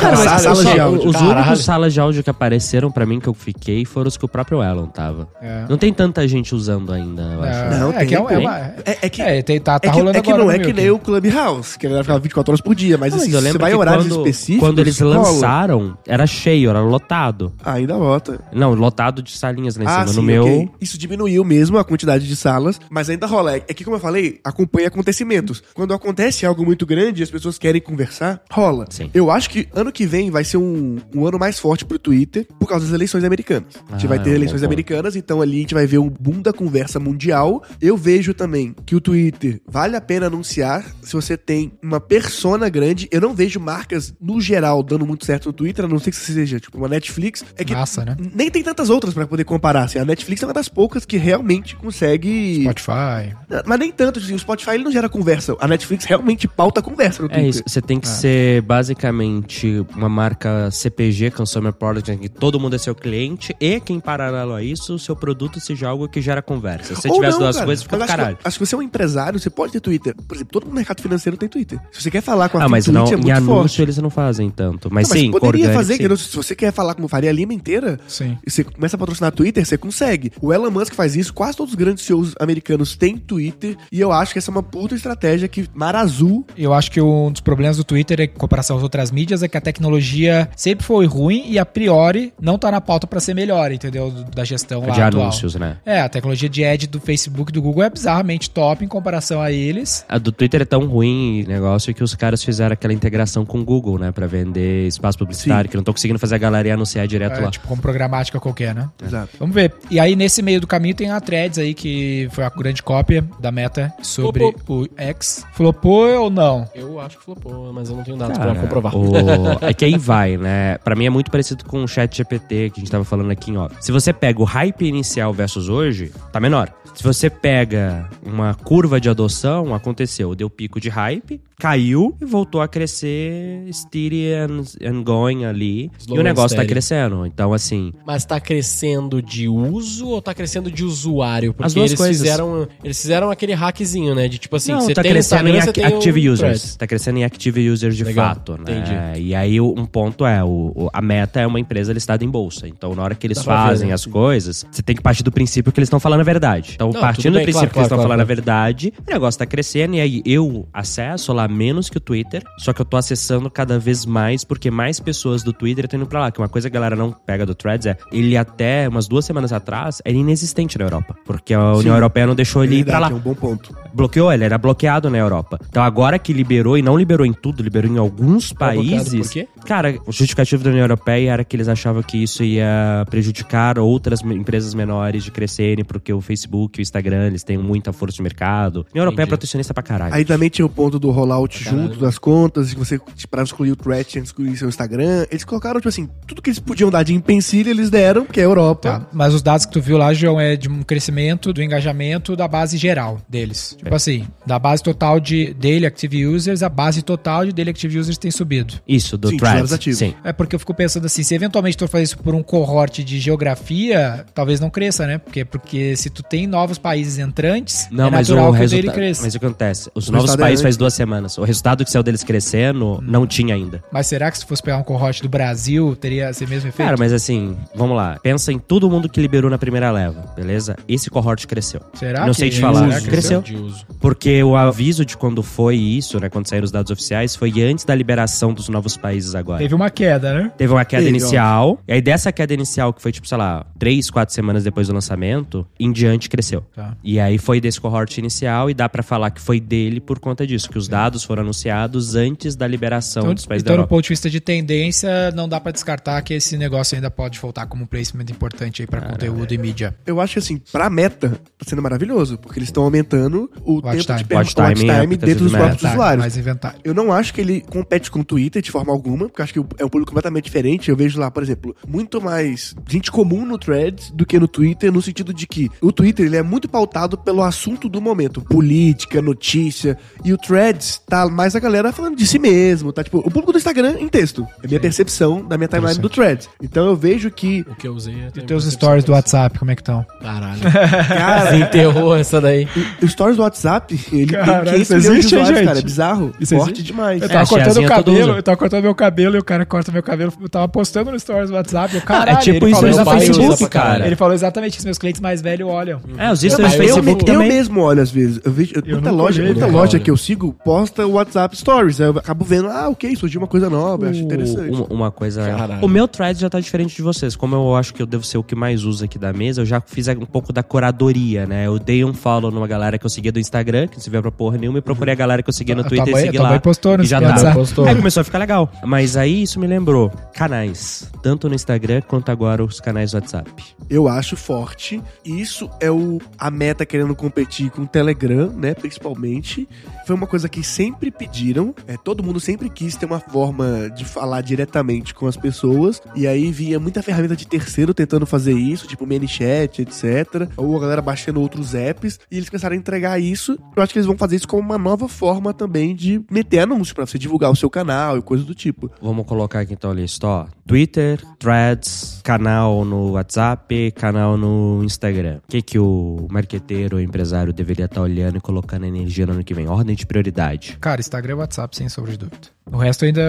Cara, mas Cara, salas só- de áudio. Os Caralho. únicos salas de áudio que apareceram pra mim que eu fiquei foram os que o próprio Elon tava. É. Não tem tanta gente usando ainda, eu acho. Não, é, tem, que é, é tem. uma, É, é que, é, tem- tá, tá é que, rolando é que agora não é que nem o Clubhouse, que galera ficava 24 horas por dia, mas Não, assim, eu se você lembro vai em horários quando, específicos. quando eles rola. lançaram, era cheio, era lotado. Ainda bota. Não, lotado de salinhas lá em Ah, cima. sim, no meu. ok. Isso diminuiu mesmo a quantidade de salas, mas ainda rola. É que, como eu falei, acompanha acontecimentos. Quando acontece algo muito grande e as pessoas querem conversar, rola. Sim. Eu acho que ano que vem vai ser um, um ano mais forte pro Twitter por causa das eleições americanas. a gente Ah, vai ter é um eleições americanas, então ali a gente vai ver um boom da conversa mundial. Eu vejo também que o Twitter vale a pena anunciar se você tem uma persona grande. Eu não vejo marcas, no geral, dando muito certo no Twitter, a não ser que seja tipo uma Netflix. É que Massa, né? nem tem tantas outras pra poder comparar. Assim, a Netflix é uma das poucas que realmente consegue. Spotify. Mas nem tanto. Assim, o Spotify ele não gera conversa. A Netflix realmente pauta conversa no É Twitter. isso, você tem Ah. que ser basicamente uma marca CPG, Consumer Product, em que todo mundo é seu cliente e que em paralelo a isso, o seu produto seja algo que gera conversa. Se você Ou tiver as não, duas cara. coisas, fica Mas do acho que- caralho. Acho que você é um empresário, você pode ter Twitter. Por exemplo, todo mercado financeiro tem Twitter. Se você quer falar com a Ah, mas Fintwitch, não, é em muito anúncio forte. eles não fazem tanto. Mas, Não, sim, com poderia orgânico, fazer, sim. Se você quer falar com Faria Lima inteira, Sim. e você começa a patrocinar Twitter, você consegue. O Elon Musk faz isso, quase todos os grandes CEOs americanos têm Twitter, e eu acho que essa é uma puta estratégia que Mar Azul Eu acho que um dos problemas do Twitter é que comparação às outras mídias é que a tecnologia sempre foi ruim e a priori não tá na pauta pra ser melhor, entendeu? Da gestão lá de atual. anúncios, né? É, a tecnologia de ad do Facebook e do Google é bizarramente top em comparação a eles. A do Twitter é tão ruim negócio que os caras fizeram aquela integração com o Google, né? Pra vender espaço publicitário, que não estão conseguindo fazer a galera anunciar direto É, lá. tipo, como programática qualquer, né? Exato. Vamos ver. E aí, nesse meio do caminho, tem a Threads aí, que foi a grande cópia da Meta sobre o X. Flopou ou não? Eu acho que flopou, mas eu não tenho Cara, pra comprovar. o- É que aí vai, né? Pra mim é muito parecido com o chat GPT que a gente tava falando aqui em off. Se você pega o hype inicial versus hoje, tá menor. Se você pega uma curva de adoção, aconteceu, deu pico de hype, caiu e voltou a crescer steady and, and going ali. Slow e o negócio tá crescendo. Então, assim, Mas tá crescendo de uso ou tá crescendo de usuário? Porque As duas eles coisas. fizeram, eles fizeram aquele hackzinho, né? De tipo assim, não, você tá tem crescendo Instagram, em ac- tem active users. Threads. Tá crescendo em active users de Legal, fato, né? entendi. E aí um ponto é, o, o- a Meta é uma empresa listada em bolsa. Então, na hora que eles Dá fazem né? as coisas, você tem que partir do princípio que eles estão falando a verdade. Então, Não, partindo tudo do bem, princípio claro, que eles estão claro, falando claro. a verdade, o negócio tá crescendo e aí eu acesso lá menos que o Twitter, só que eu tô acessando cada vez mais porque mais pessoas do Twitter estão indo pra lá. Que uma coisa que a galera não pega do Threads é, ele até umas duas semanas atrás era inexistente na Europa. Porque a União Europeia não deixou ele ir pra lá Verdade, É um bom ponto. bloqueou, ele era bloqueado na Europa. Então agora que liberou, e não liberou em tudo, liberou em alguns países. por quê? Cara, o justificativo da União Europeia era que eles achavam que isso ia prejudicar outras empresas menores de crescerem, porque o Facebook e o Instagram, eles têm muita força de mercado. A União Europeia é protecionista pra caralho. Aí também tinha o ponto do rollout Caralho. junto das contas, que você, pra excluir o que excluir seu Instagram. Eles colocaram, tipo assim, tudo que eles podiam dar de empecilho, eles deram, porque é a Europa. Tá. Mas os dados que tu viu lá, João, é de um crescimento do engajamento da base geral deles. Tipo assim, da base total de Daily Active Users, a base total de Daily Active Users tem subido. Isso, do Sim, ativos. Sim. É porque eu fico pensando assim, se eventualmente tu for fazer isso por um cohort de geografia, talvez não cresça, né? Porque, porque se tu tem novos países entrantes, Não, é mas o resultado. cresça. Mas o que acontece? Os O novos é países antes. faz duas semanas. O resultado que saiu deles crescendo não tinha ainda. Mas será que se fosse pegar um cohort do Brasil, teria esse mesmo efeito? Cara, mas assim, vamos lá. Pensa em todo mundo que liberou na primeira leva, beleza? Esse cohort cresceu. Será não que sei te é falar. Cresceu. De uso. Porque o aviso de quando foi isso, né? Quando saíram os dados oficiais, foi antes da liberação dos novos países agora. Teve uma queda, né? Teve uma queda Teve, inicial. E aí dessa queda inicial, que foi tipo, sei lá, três, quatro semanas depois do lançamento, em diante cresceu. Tá. E aí foi desse cohort inicial e dá pra falar que foi dele por conta disso, que os dados foram anunciados antes da liberação Então, dos países da então do Europa. ponto de vista de tendência, não dá pra descartar que esse negócio ainda pode voltar como um placement importante aí pra conteúdo e mídia. Eu acho que assim, pra meta, tá sendo maravilhoso, porque eles estão aumentando o Watch tempo time. de perma- Watch time watch é time aplicativo dentro dos do próprios Tá, usuários. Mais inventário. Eu não acho que ele compete com o Twitter de forma alguma, porque eu acho que é um público completamente diferente. Eu vejo lá, por exemplo, muito mais gente comum no Threads do que no Twitter, no sentido de que o Twitter ele é muito pautado pelo assunto do momento, política, notícia, e o Threads tá mais a galera falando de si mesmo, tá tipo, o público do Instagram em texto. É a minha percepção da minha timeline do Threads. Então eu vejo que O que eu usei é. E teus stories do WhatsApp, como é que estão? Caralho. Cara, Desenterrou essa daí. o Stories do WhatsApp, ele Caralho, tem 500 isso milhões de usuários, gente? cara. É bizarro. Isso forte existe? demais. Eu É, tava a cortando o cabelo, eu tava cortando meu cabelo e o cara corta meu cabelo. Eu tava postando no stories do WhatsApp. Eu, caralho, é tipo ele isso falou no Facebook, cara. Ele falou exatamente isso. Meus clientes mais velhos olham. É, os Eu, stories do eu, Facebook eu também. mesmo olho às vezes. Eu vejo Eu muita loja, olhei, muita né, loja que eu sigo posta o WhatsApp Stories. Aí eu acabo vendo, ah, ok, surgiu uma coisa nova, eu acho interessante. Uma, uma coisa. Caralho. O meu thread já tá diferente de vocês. Como eu acho que eu devo ser o que mais usa aqui da mesa, eu já fiz um pouco da curadoria, né? Eu dei um follow numa galera que eu seguia do Instagram, que não se vê pra porra nenhuma, e procurei a galera que eu seguia no Twitter e segui lá. postou no e já WhatsApp. Postou. Aí começou a ficar legal. Mas aí isso me lembrou canais, tanto no Instagram quanto agora os canais do WhatsApp. Eu acho forte. Isso é o a meta querendo competir com o Telegram, né? Principalmente. Foi uma coisa que sempre pediram. É, todo mundo sempre quis ter uma forma de falar diretamente com as pessoas. E aí vinha muita ferramenta de terceiro tentando fazer isso, tipo ManyChat, etc. Ou a galera baixando outros apps. E eles começaram a entregar isso. Eu acho que eles vão fazer isso como uma nova forma também de meter anúncio pra você divulgar o seu canal e coisa do tipo. Vamos colocar aqui então a lista, ó. Twitter, Threads, canal no WhatsApp, canal no Instagram. O que, que o marqueteiro, o empresário deveria estar olhando e colocando energia no ano que vem? Ordem de prioridade. Cara, Instagram e WhatsApp, sem sombra de dúvida. O resto ainda.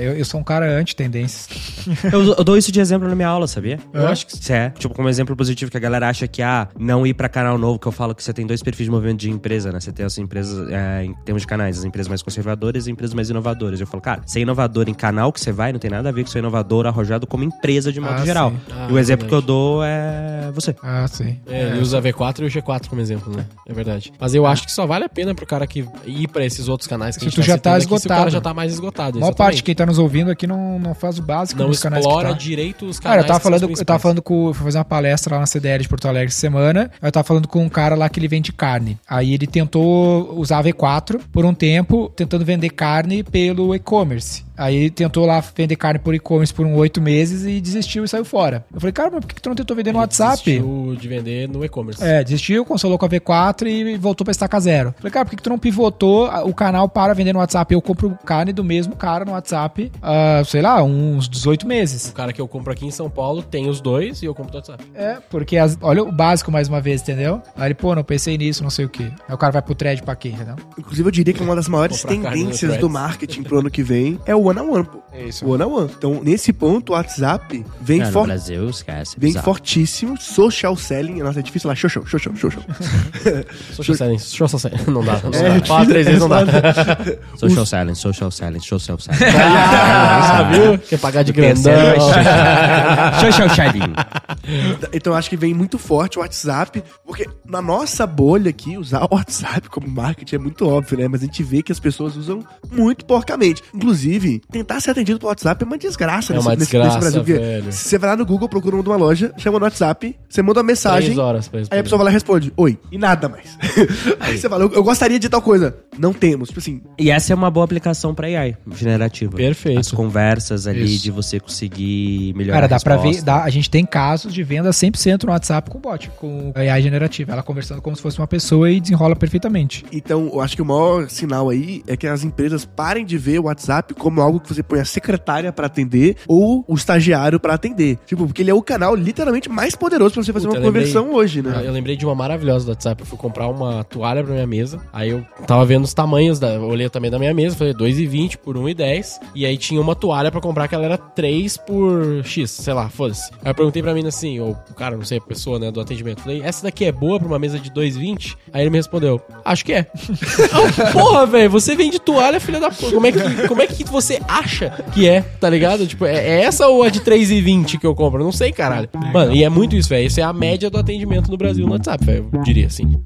Eu, eu sou um cara anti-tendências. Eu, eu dou isso de exemplo na minha aula, sabia? Eu acho que Isso é, tipo, como exemplo positivo que a galera acha que, ah, não ir pra canal novo, que eu falo que você tem dois perfis de movimento de empresa, né? Você tem as empresas, é, em termos de canais, as empresas mais conservadoras e as empresas mais inovadoras. Eu falo, cara, ser inovador em canal que você vai não tem nada a ver com ser inovador arrojado como empresa de modo Ah, geral. sim. Ah, e o exemplo verdade. que eu dou é você. Ah, sim. É, ele usa a V4 e o G4 como exemplo, né? É verdade. Mas eu acho que só vale a pena pro cara que ir pra esses outros canais que Se a gente tu já tá citando aqui, se o cara esgotado. já tá mais esgotado. A maior parte de quem tá nos ouvindo aqui não, não faz o básico não dos canais que explora tá. direito os canais. Cara, eu tava falando, eu tava falando com. Fui fazer uma palestra lá na CDL de Porto Alegre essa semana. Eu tava falando com um cara lá que ele vende carne. Aí ele tentou usar a V4 por um tempo, tentando vender carne pelo e-commerce. Aí ele tentou lá vender carne por e-commerce por uns oito meses e desistiu e saiu fora. Eu falei, cara, mas por que que tu não tentou vender no Ele WhatsApp? desistiu de vender no e-commerce. É, desistiu, consolou com a V4 e voltou pra estaca zero. Falei, cara, por que, que tu não pivotou o canal para vender no WhatsApp? Eu compro carne do mesmo cara no WhatsApp, há, sei lá, uns 18 meses. O cara que eu compro aqui em São Paulo tem os dois e eu compro do WhatsApp. É, porque as- olha o básico mais uma vez, entendeu? Aí ele, pô, não pensei nisso, não sei o quê. Aí o cara vai pro thread pra quê, entendeu? Inclusive, eu diria que uma das maiores no tendências do marketing pro ano que vem é o one-on-one, pô. É isso. O one-on-one. Então, nesse ponto, o WhatsApp vem, É, no for- Brasil, esquece. vem bizarro. fortíssimo. Social selling. Nossa, é difícil falar. Show, show, show, show, show, show. Social selling, social selling. Não dá, não É, dá. Fala três vezes, não dá. Social silence, social silence, social silence. Ah, viu? Quer pagar de grandão. Social shining. Então, eu acho que vem muito forte o WhatsApp. Porque na nossa bolha aqui, usar o WhatsApp como marketing é muito óbvio, né? Mas a gente vê que as pessoas usam muito porcamente. Inclusive, tentar ser atendido pelo WhatsApp é uma desgraça É uma desgraça, porque velho. se você vai lá no Google, procura o nome de uma loja, chama no WhatsApp, você manda uma mensagem. Três horas pra Aí a pessoa vai lá e responde, oi, e nada mais. Aí você fala, eu, eu gostaria de tal coisa. Não temos. Tipo assim, E essa é uma boa aplicação pra AI generativa. Perfeito. As conversas ali Isso. de você conseguir melhorar Cara, dá a pra ver, resposta. dá- a gente tem casos de venda 100% no WhatsApp com bot, com AI generativa. Ela conversando como se fosse uma pessoa e desenrola perfeitamente. então eu acho que o maior sinal aí é que as empresas parem de ver o WhatsApp como algo que você põe a secretária pra atender ou o estagiário pra atender. Tipo, porque ele é o canal literalmente mais poderoso pra você fazer Puta, uma eu lembrei- conversão hoje, né? Ah, Eu lembrei de uma maravilhosa do WhatsApp. Eu fui comprar uma toalha pra minha mesa. Aí eu tava vendo os tamanhos, da, olhei também da minha mesa. Falei 2,20 por 1,10. E aí tinha uma toalha pra comprar que ela era 3 por X, sei lá, foda-se. Aí eu perguntei pra mim assim, ou o cara, não sei, a pessoa, né, do atendimento. Falei, essa daqui é boa pra uma mesa de 2,20? Aí ele me respondeu, acho que é. Ah, Porra, velho, você vende toalha, filha da puta. Como é que, como é que você acha que é, tá ligado? Tipo, é, é essa ou a de 3,20 que eu compro? Eu não sei, caralho. Mano, e é muito isso, velho. Isso é a média do atendimento no Brasil no WhatsApp, velho. Eu diria assim.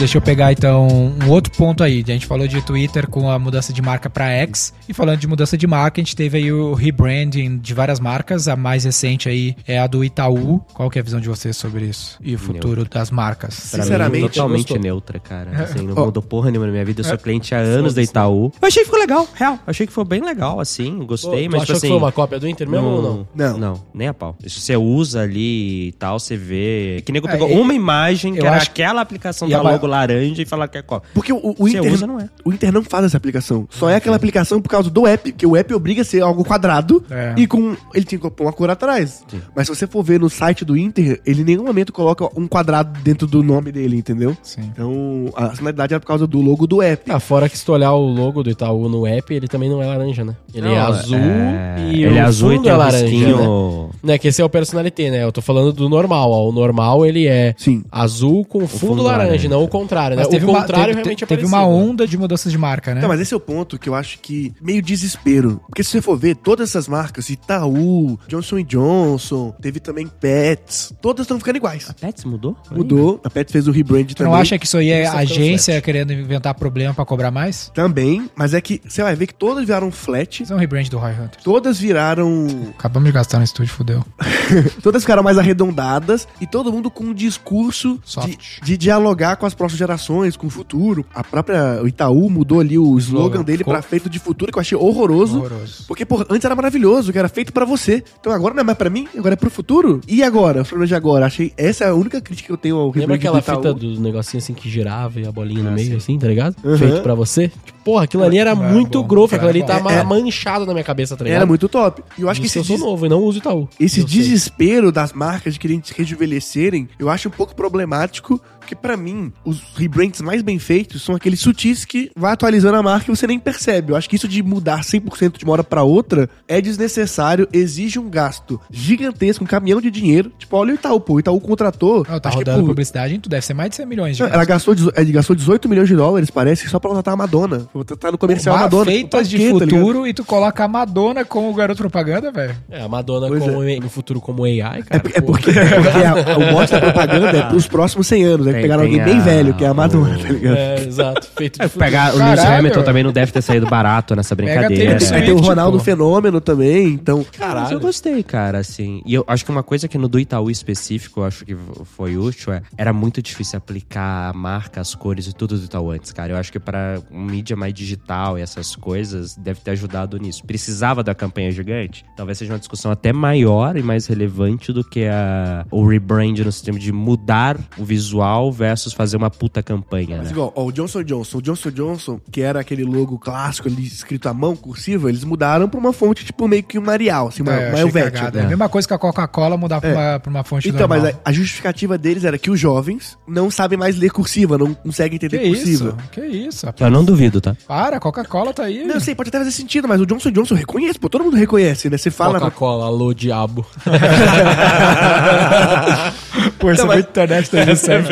Deixa eu pegar então um outro ponto aí. A gente falou de Twitter com a mudança de marca para X. E falando de mudança de marca, a gente teve aí o rebranding de várias marcas. A mais recente aí é a do Itaú. Qual que é a visão de vocês sobre isso? E o futuro das marcas? Pra Sinceramente, mim, totalmente gostou. neutra, cara. Assim, não Ó. mudou porra nenhuma na minha vida. Eu sou cliente há anos da Itaú. Eu achei que ficou legal, real. Eu achei que foi bem legal, assim. Gostei, tu mas achou tipo assim. que foi uma cópia do Inter mesmo ou não? Não. Não, nem a pau. Se você usa ali e tal, você vê. Que nego É, pegou eu- uma imagem que eu era acho- aquela aplicação E da logo laranja e falar que é cópia. Porque o, o Inter. usa, não é. O Inter não faz essa aplicação. Só é aquela aplicação por causa do app. Porque o app obriga a ser algo quadrado É. e com. Ele tinha que pôr uma cor atrás. Mas se você for ver no site do Inter, ele em nenhum momento coloca um quadrado dentro do nome dele, entendeu? Sim. Então, a finalidade é por causa do logo do app. Ah, fora que se tu olhar o logo do Itaú no app, ele também não é laranja, né? Ele é Não, azul é- e ele o é azul e fundo tem é laranja, risquinho. né? Não é que esse é o personalité, né? Eu tô falando do normal, ó. O normal, ele é Sim. azul com fundo, fundo laranja, laranja. não o contrário, né? Mas teve o uma, contrário teve, realmente é teve uma onda de mudanças de marca, né? Não, mas esse é o ponto que eu acho que meio desespero. Porque se você for ver, todas essas marcas, Itaú, Johnson Johnson, teve também Pets, todas estão ficando iguais. A Pets mudou? Mudou, a Pets fez o rebrand também. não acha que isso aí é agência querendo inventar problema pra cobrar mais? Também, mas é que você vai ver que todas viraram flat, Isso é um rebrand do Roy Hunter. todas viraram. Acabamos de gastar no estúdio, fudeu. Todas ficaram mais arredondadas e todo mundo com um discurso de, de dialogar com as próximas gerações, com o futuro. A própria o Itaú mudou ali o slogan Slogan. dele pra feito de futuro, que eu achei horroroso. Horroroso. Porque, porra, antes era maravilhoso, que era feito pra você. Então agora não é mais pra mim, agora é pro futuro. E agora? O problema de agora. Achei. Essa é a única crítica que eu tenho ao Lembra rebrand aquela do Itaú. fita do negocinho assim que girava e a bolinha no meio, sim. assim, tá ligado? Uhum. Feito pra você? Porra, aquilo ali era Era muito bom, grosso, era aquilo ali tá ma- É. manchado na minha cabeça, tá ligado? Era muito top. E eu acho que Isso esse, eu sou des- novo e não uso Itaú. esse Eu sei. desespero das marcas de quererem se rejuvenescerem, eu acho um pouco problemático. Porque pra mim, os rebrands mais bem feitos são aqueles sutis que vai atualizando a marca e você nem percebe. Eu acho que isso de mudar 100% de uma hora pra outra é desnecessário, exige um gasto gigantesco, um caminhão de dinheiro. Tipo, olha o Itaú, pô. O Itaú contratou. Não, tá acho que rodando por- publicidade, tu deve ser mais de 100 milhões de Não, ela gastou, dezo- ele gastou 18 milhões de dólares, parece, só pra contratar a Madonna. Tá no comercial Uma Madonna. feitas tipo, de quê, tá futuro e tu coloca a Madonna como garoto propaganda, velho. É, a Madonna como, no futuro como AI, É, cara. é pô. porque, é porque a- o mote da propaganda é pros próximos 100 anos. Aí Tem- pegaram tem alguém bem a- velho, que é a Madonna, tá ligado? É, exato. Feito de futuro. Pegar, o Lewis Caralho. Hamilton também não deve ter saído barato nessa Pega brincadeira. Taylor Aí tem o Swift, Ronaldo pô. Fenômeno também, então. Mas eu gostei, cara, assim. E eu acho que uma coisa que no do Itaú específico, eu acho que foi útil, é, era muito difícil aplicar a marca, as cores e tudo do Itaú antes, cara. Eu acho que para um mídia mais digital e essas coisas, deve ter ajudado nisso. Precisava da campanha gigante? Talvez seja uma discussão até maior e mais relevante do que a, o rebrand no sistema de mudar o visual versus fazer uma puta campanha, Mas né? igual, ó, o Johnson Johnson. O Johnson Johnson, que era aquele logo clássico ali escrito à mão, cursiva, eles mudaram pra uma fonte tipo meio que um Arial, assim, uma, É, uma Helvética. cagada. É a mesma coisa que a Coca-Cola mudar pra, É. uma, pra uma fonte Então, normal. mas a, a justificativa deles era que os jovens não sabem mais ler cursiva, não conseguem Que entender isso? cursiva. Que isso? rapaz? Eu não duvido, tá? Para, a Coca-Cola tá aí. Não, eu sei, pode até fazer sentido, mas o Johnson Johnson eu reconheço, pô, todo mundo reconhece, né? Você fala. Coca-Cola, alô, diabo. Pô, isso é Não, mas- muito internet 2007.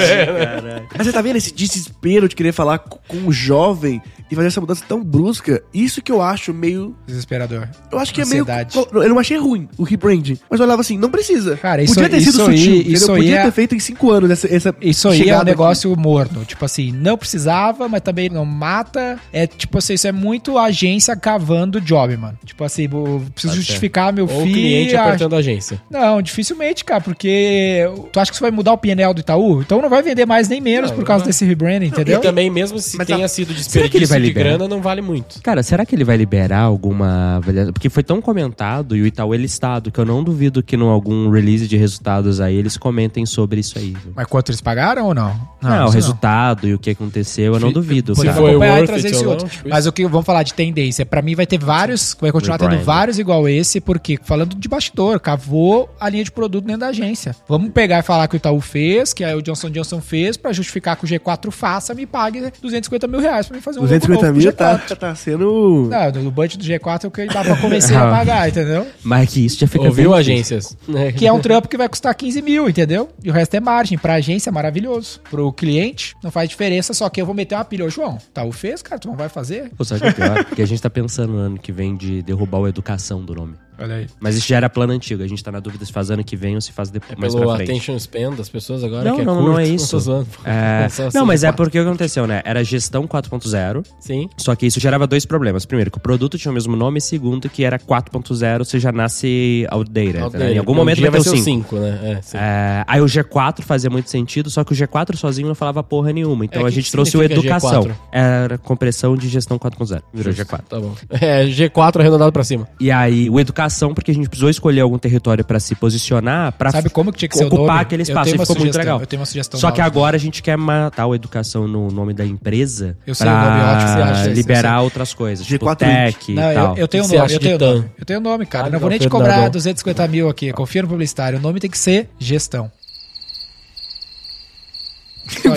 Mas você tá vendo esse desespero de querer falar co- com o jovem e fazer essa mudança tão brusca? Isso que eu acho meio. Desesperador. Eu acho que Ansiedade. é meio. Eu não achei ruim o rebranding. Mas eu olhava assim, não precisa. Cara, isso- Podia ter isso sido aí- sutil. isso aí Podia é- ter feito em cinco anos essa, essa Isso aí é um chegada aqui. negócio morno. Tipo assim, não precisava, mas também não mata. É tipo assim, isso é muito agência cavando job, mano. Tipo assim, eu preciso justificar meu Ou o filho. cliente a- apertando a agência. Não, dificilmente, cara, porque tu acha que isso vai mudar o PNL do Itaú? Então não vai vender mais nem menos Não, por não causa desse rebranding, entendeu? E também, mesmo se Mas tenha a- sido desperdício de liberar? grana, não vale muito. Cara, será que ele vai liberar alguma avaliação? Porque foi tão comentado e o Itaú é listado que eu não duvido que no algum release de resultados aí eles comentem sobre isso aí. viu? Mas quanto eles pagaram ou não? Não, o isso resultado e o que aconteceu, eu não duvido. Cara. foi acompanhar e worth trazer it esse ou outro. não, tipo Mas o que vamos falar de tendência? Pra mim vai ter vários, vai continuar tendo vários igual esse, porque falando de bastidor, cavou a linha de produto dentro da agência. Vamos pegar e falar que o Itaú fez, que aí o Johnson Johnson fez, pra justificar que o G4 faça, me pague 250 mil reais pra mim fazer um logo 250 novo pro mil tá, G4. tá sendo. Não, do budget do G4 é o que dá pra convencer a pagar, entendeu? Mas que isso já fica Ouviu, agências? É. Que é um trampo que vai custar 15 mil, entendeu? E o resto é margem. Pra agência é maravilhoso. Pro cliente, não faz diferença, só que eu vou meter uma pilha. Ô, João, Itaú fez, cara, tu não vai fazer? Pô, sabe o que é pior? Porque a gente tá pensando no ano que vem de derrubar o educação do nome. Olha aí. Mas isso já era plano antigo. A gente tá na dúvida se faz ano que vem ou se faz depois É mais pelo pra frente. attention span das pessoas agora, Não, que é não, curto. não é isso. tô zoando, pô. É, não, mas é porque o que aconteceu, né? Era gestão 4.0, Sim. só que isso gerava dois problemas. Primeiro, que o produto tinha o mesmo nome, e segundo, que era 4.0, você já nasce outdated. né? Em algum Um momento vai ter o ser 5. né? É. É, aí o G4 fazia muito sentido, só que o G4 sozinho não falava porra nenhuma. Então É, a gente trouxe o Educação. G4? Era compressão de gestão 4.0. Virou G4. Tá bom. É, G4 arredondado pra cima. E aí, o Educação, porque a gente precisou escolher algum território pra se posicionar, pra Sabe como que tinha que ser o ocupar nome? aquele Eu espaço. tenho E ficou muito legal. eu tenho uma sugestão Só que agora a gente quer matar o Educação no nome da empresa Eu sei o nome ótimo, você acha, liberar eu outras coisas, tipo G4 tech e Não, eu, tal. eu tenho O um nome, eu de tenho nome. Eu tenho nome, cara. Ah, não vou nem te cobrar 250 mil aqui. Confia no publicitário. O nome tem que ser gestão.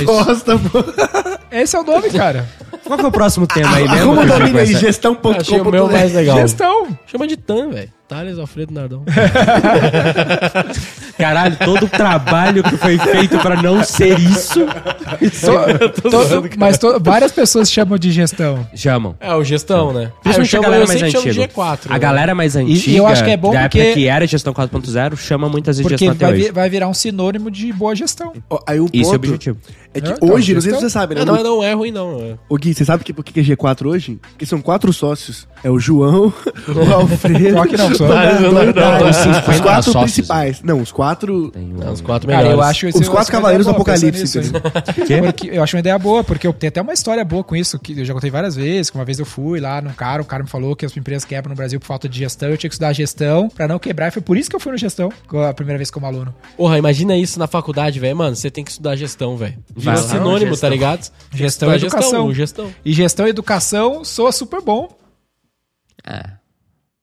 Bosta, pô. Esse é o nome, cara. Qual que é o próximo tema aí mesmo? Arruma domínio aí, gestão.com.br. Achei o meu mais legal. Gestão. Chama de TAM, velho. Thales Alfredo Nardão. Caralho, todo o trabalho que foi feito pra não ser isso, To- to- mas to- várias pessoas chamam de gestão. chamam. É, o gestão, né? Ah, eu Principalmente a chamo, galera mais antiga. G4. A né? galera mais antiga, e eu acho que é bom da porque- época que era gestão 4.0, chama muitas vezes Porque gestão até vai, hoje. vi- vai virar um sinônimo de boa gestão. Aí o Isso é o ponto objetivo. É que É, então, hoje, não sei se gestão. você sabe, né? Não, não, não é ruim, não. é. Ô Gui, você sabe que, por que é G4 hoje? Porque são quatro sócios. É o João, o Alfredo... Pior que não, só. Não, não, não, não, os- não. Os 50 quatro sócios. principais. Não, os quatro... É, os quatro Cara, melhores. eu acho Os quatro cavaleiros do Apocalipse, eu acho uma ideia boa, porque eu tenho até uma história boa com isso, que eu já contei várias vezes. que Uma vez eu fui lá num cara, o cara me falou que as empresas quebram no Brasil por falta de gestão, eu tinha que estudar gestão pra não quebrar, e foi por isso que eu fui no gestão, a primeira vez como aluno. Porra, imagina isso na faculdade, velho. Mano, você tem que estudar gestão, velho. Vai Virou lá, sinônimo, gestão. tá ligado? Gestão Estudar educação. Gestão. E gestão e educação soa super bom. É.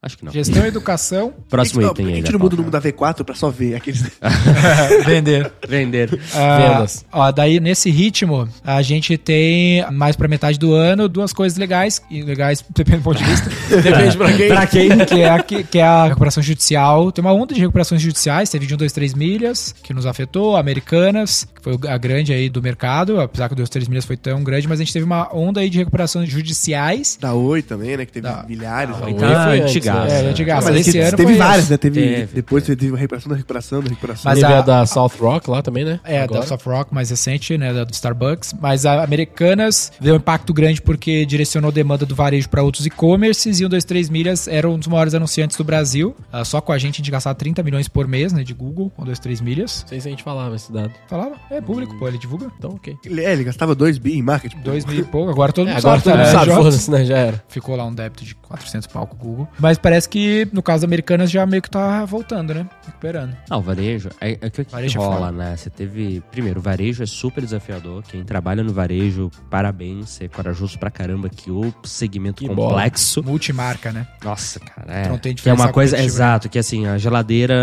Acho que não. Gestão e educação, Próximo item a aí. gente da não muda o número da V4 pra só ver aqueles... vender. Vender. Ah, Vendas. ó, daí nesse ritmo, a gente tem mais pra metade do ano duas coisas legais, e legais depende do ponto de vista. Depende pra quem. pra quem? Que é, a, que, que é a recuperação judicial. Tem uma onda de recuperações judiciais, teve de 1, 2, 3 milhas, que nos afetou, Americanas, que foi a grande aí do mercado, apesar que o 2, 3 milhas foi tão grande, mas a gente teve uma onda aí de recuperações judiciais. Da Oi também, né? Que teve Da- milhares. Ah, né? Oi Tá foi antes, antigaço, É, né? antigaço. Mas esse ano teve foi várias, né? Teve, Teve, depois teve a recuperação da recuperação da recuperação. Mas Teve a- a da South Rock lá também, né? É, Agora. da Soft Rock mais recente, né, da do Starbucks. Mas a Americanas deu um impacto grande porque direcionou demanda do varejo para outros e-commerces e o 23 Milhas era um dos maiores anunciantes do Brasil. Ah, só com a gente a gente gastava 30 milhões por mês, né, de Google, com 23 Milhas. Não sei se a gente falava esse dado. Falava? É público, pô, ele divulga. Então, ok. Ele, é, ele gastava 2 bi em marketing. 2 mil e pouco, agora todo É, mundo agora todo sabe. mundo né, sabe, foda-se, né? Já era. Ficou lá um débito de 400 pau com o Google. Mas parece que, no caso Americanas, já meio que tá voltando, né? Recuperando. Ah, o varejo, é, é que o que Varejo é rola, foda. né? Você teve. Primeiro, o varejo é super desafiador. Quem trabalha no varejo, parabéns, você é corajoso pra caramba, que o segmento Que bola. complexo. Multimarca, né? Nossa, cara, é. Então não tem que é uma coisa, exato, que assim, a geladeira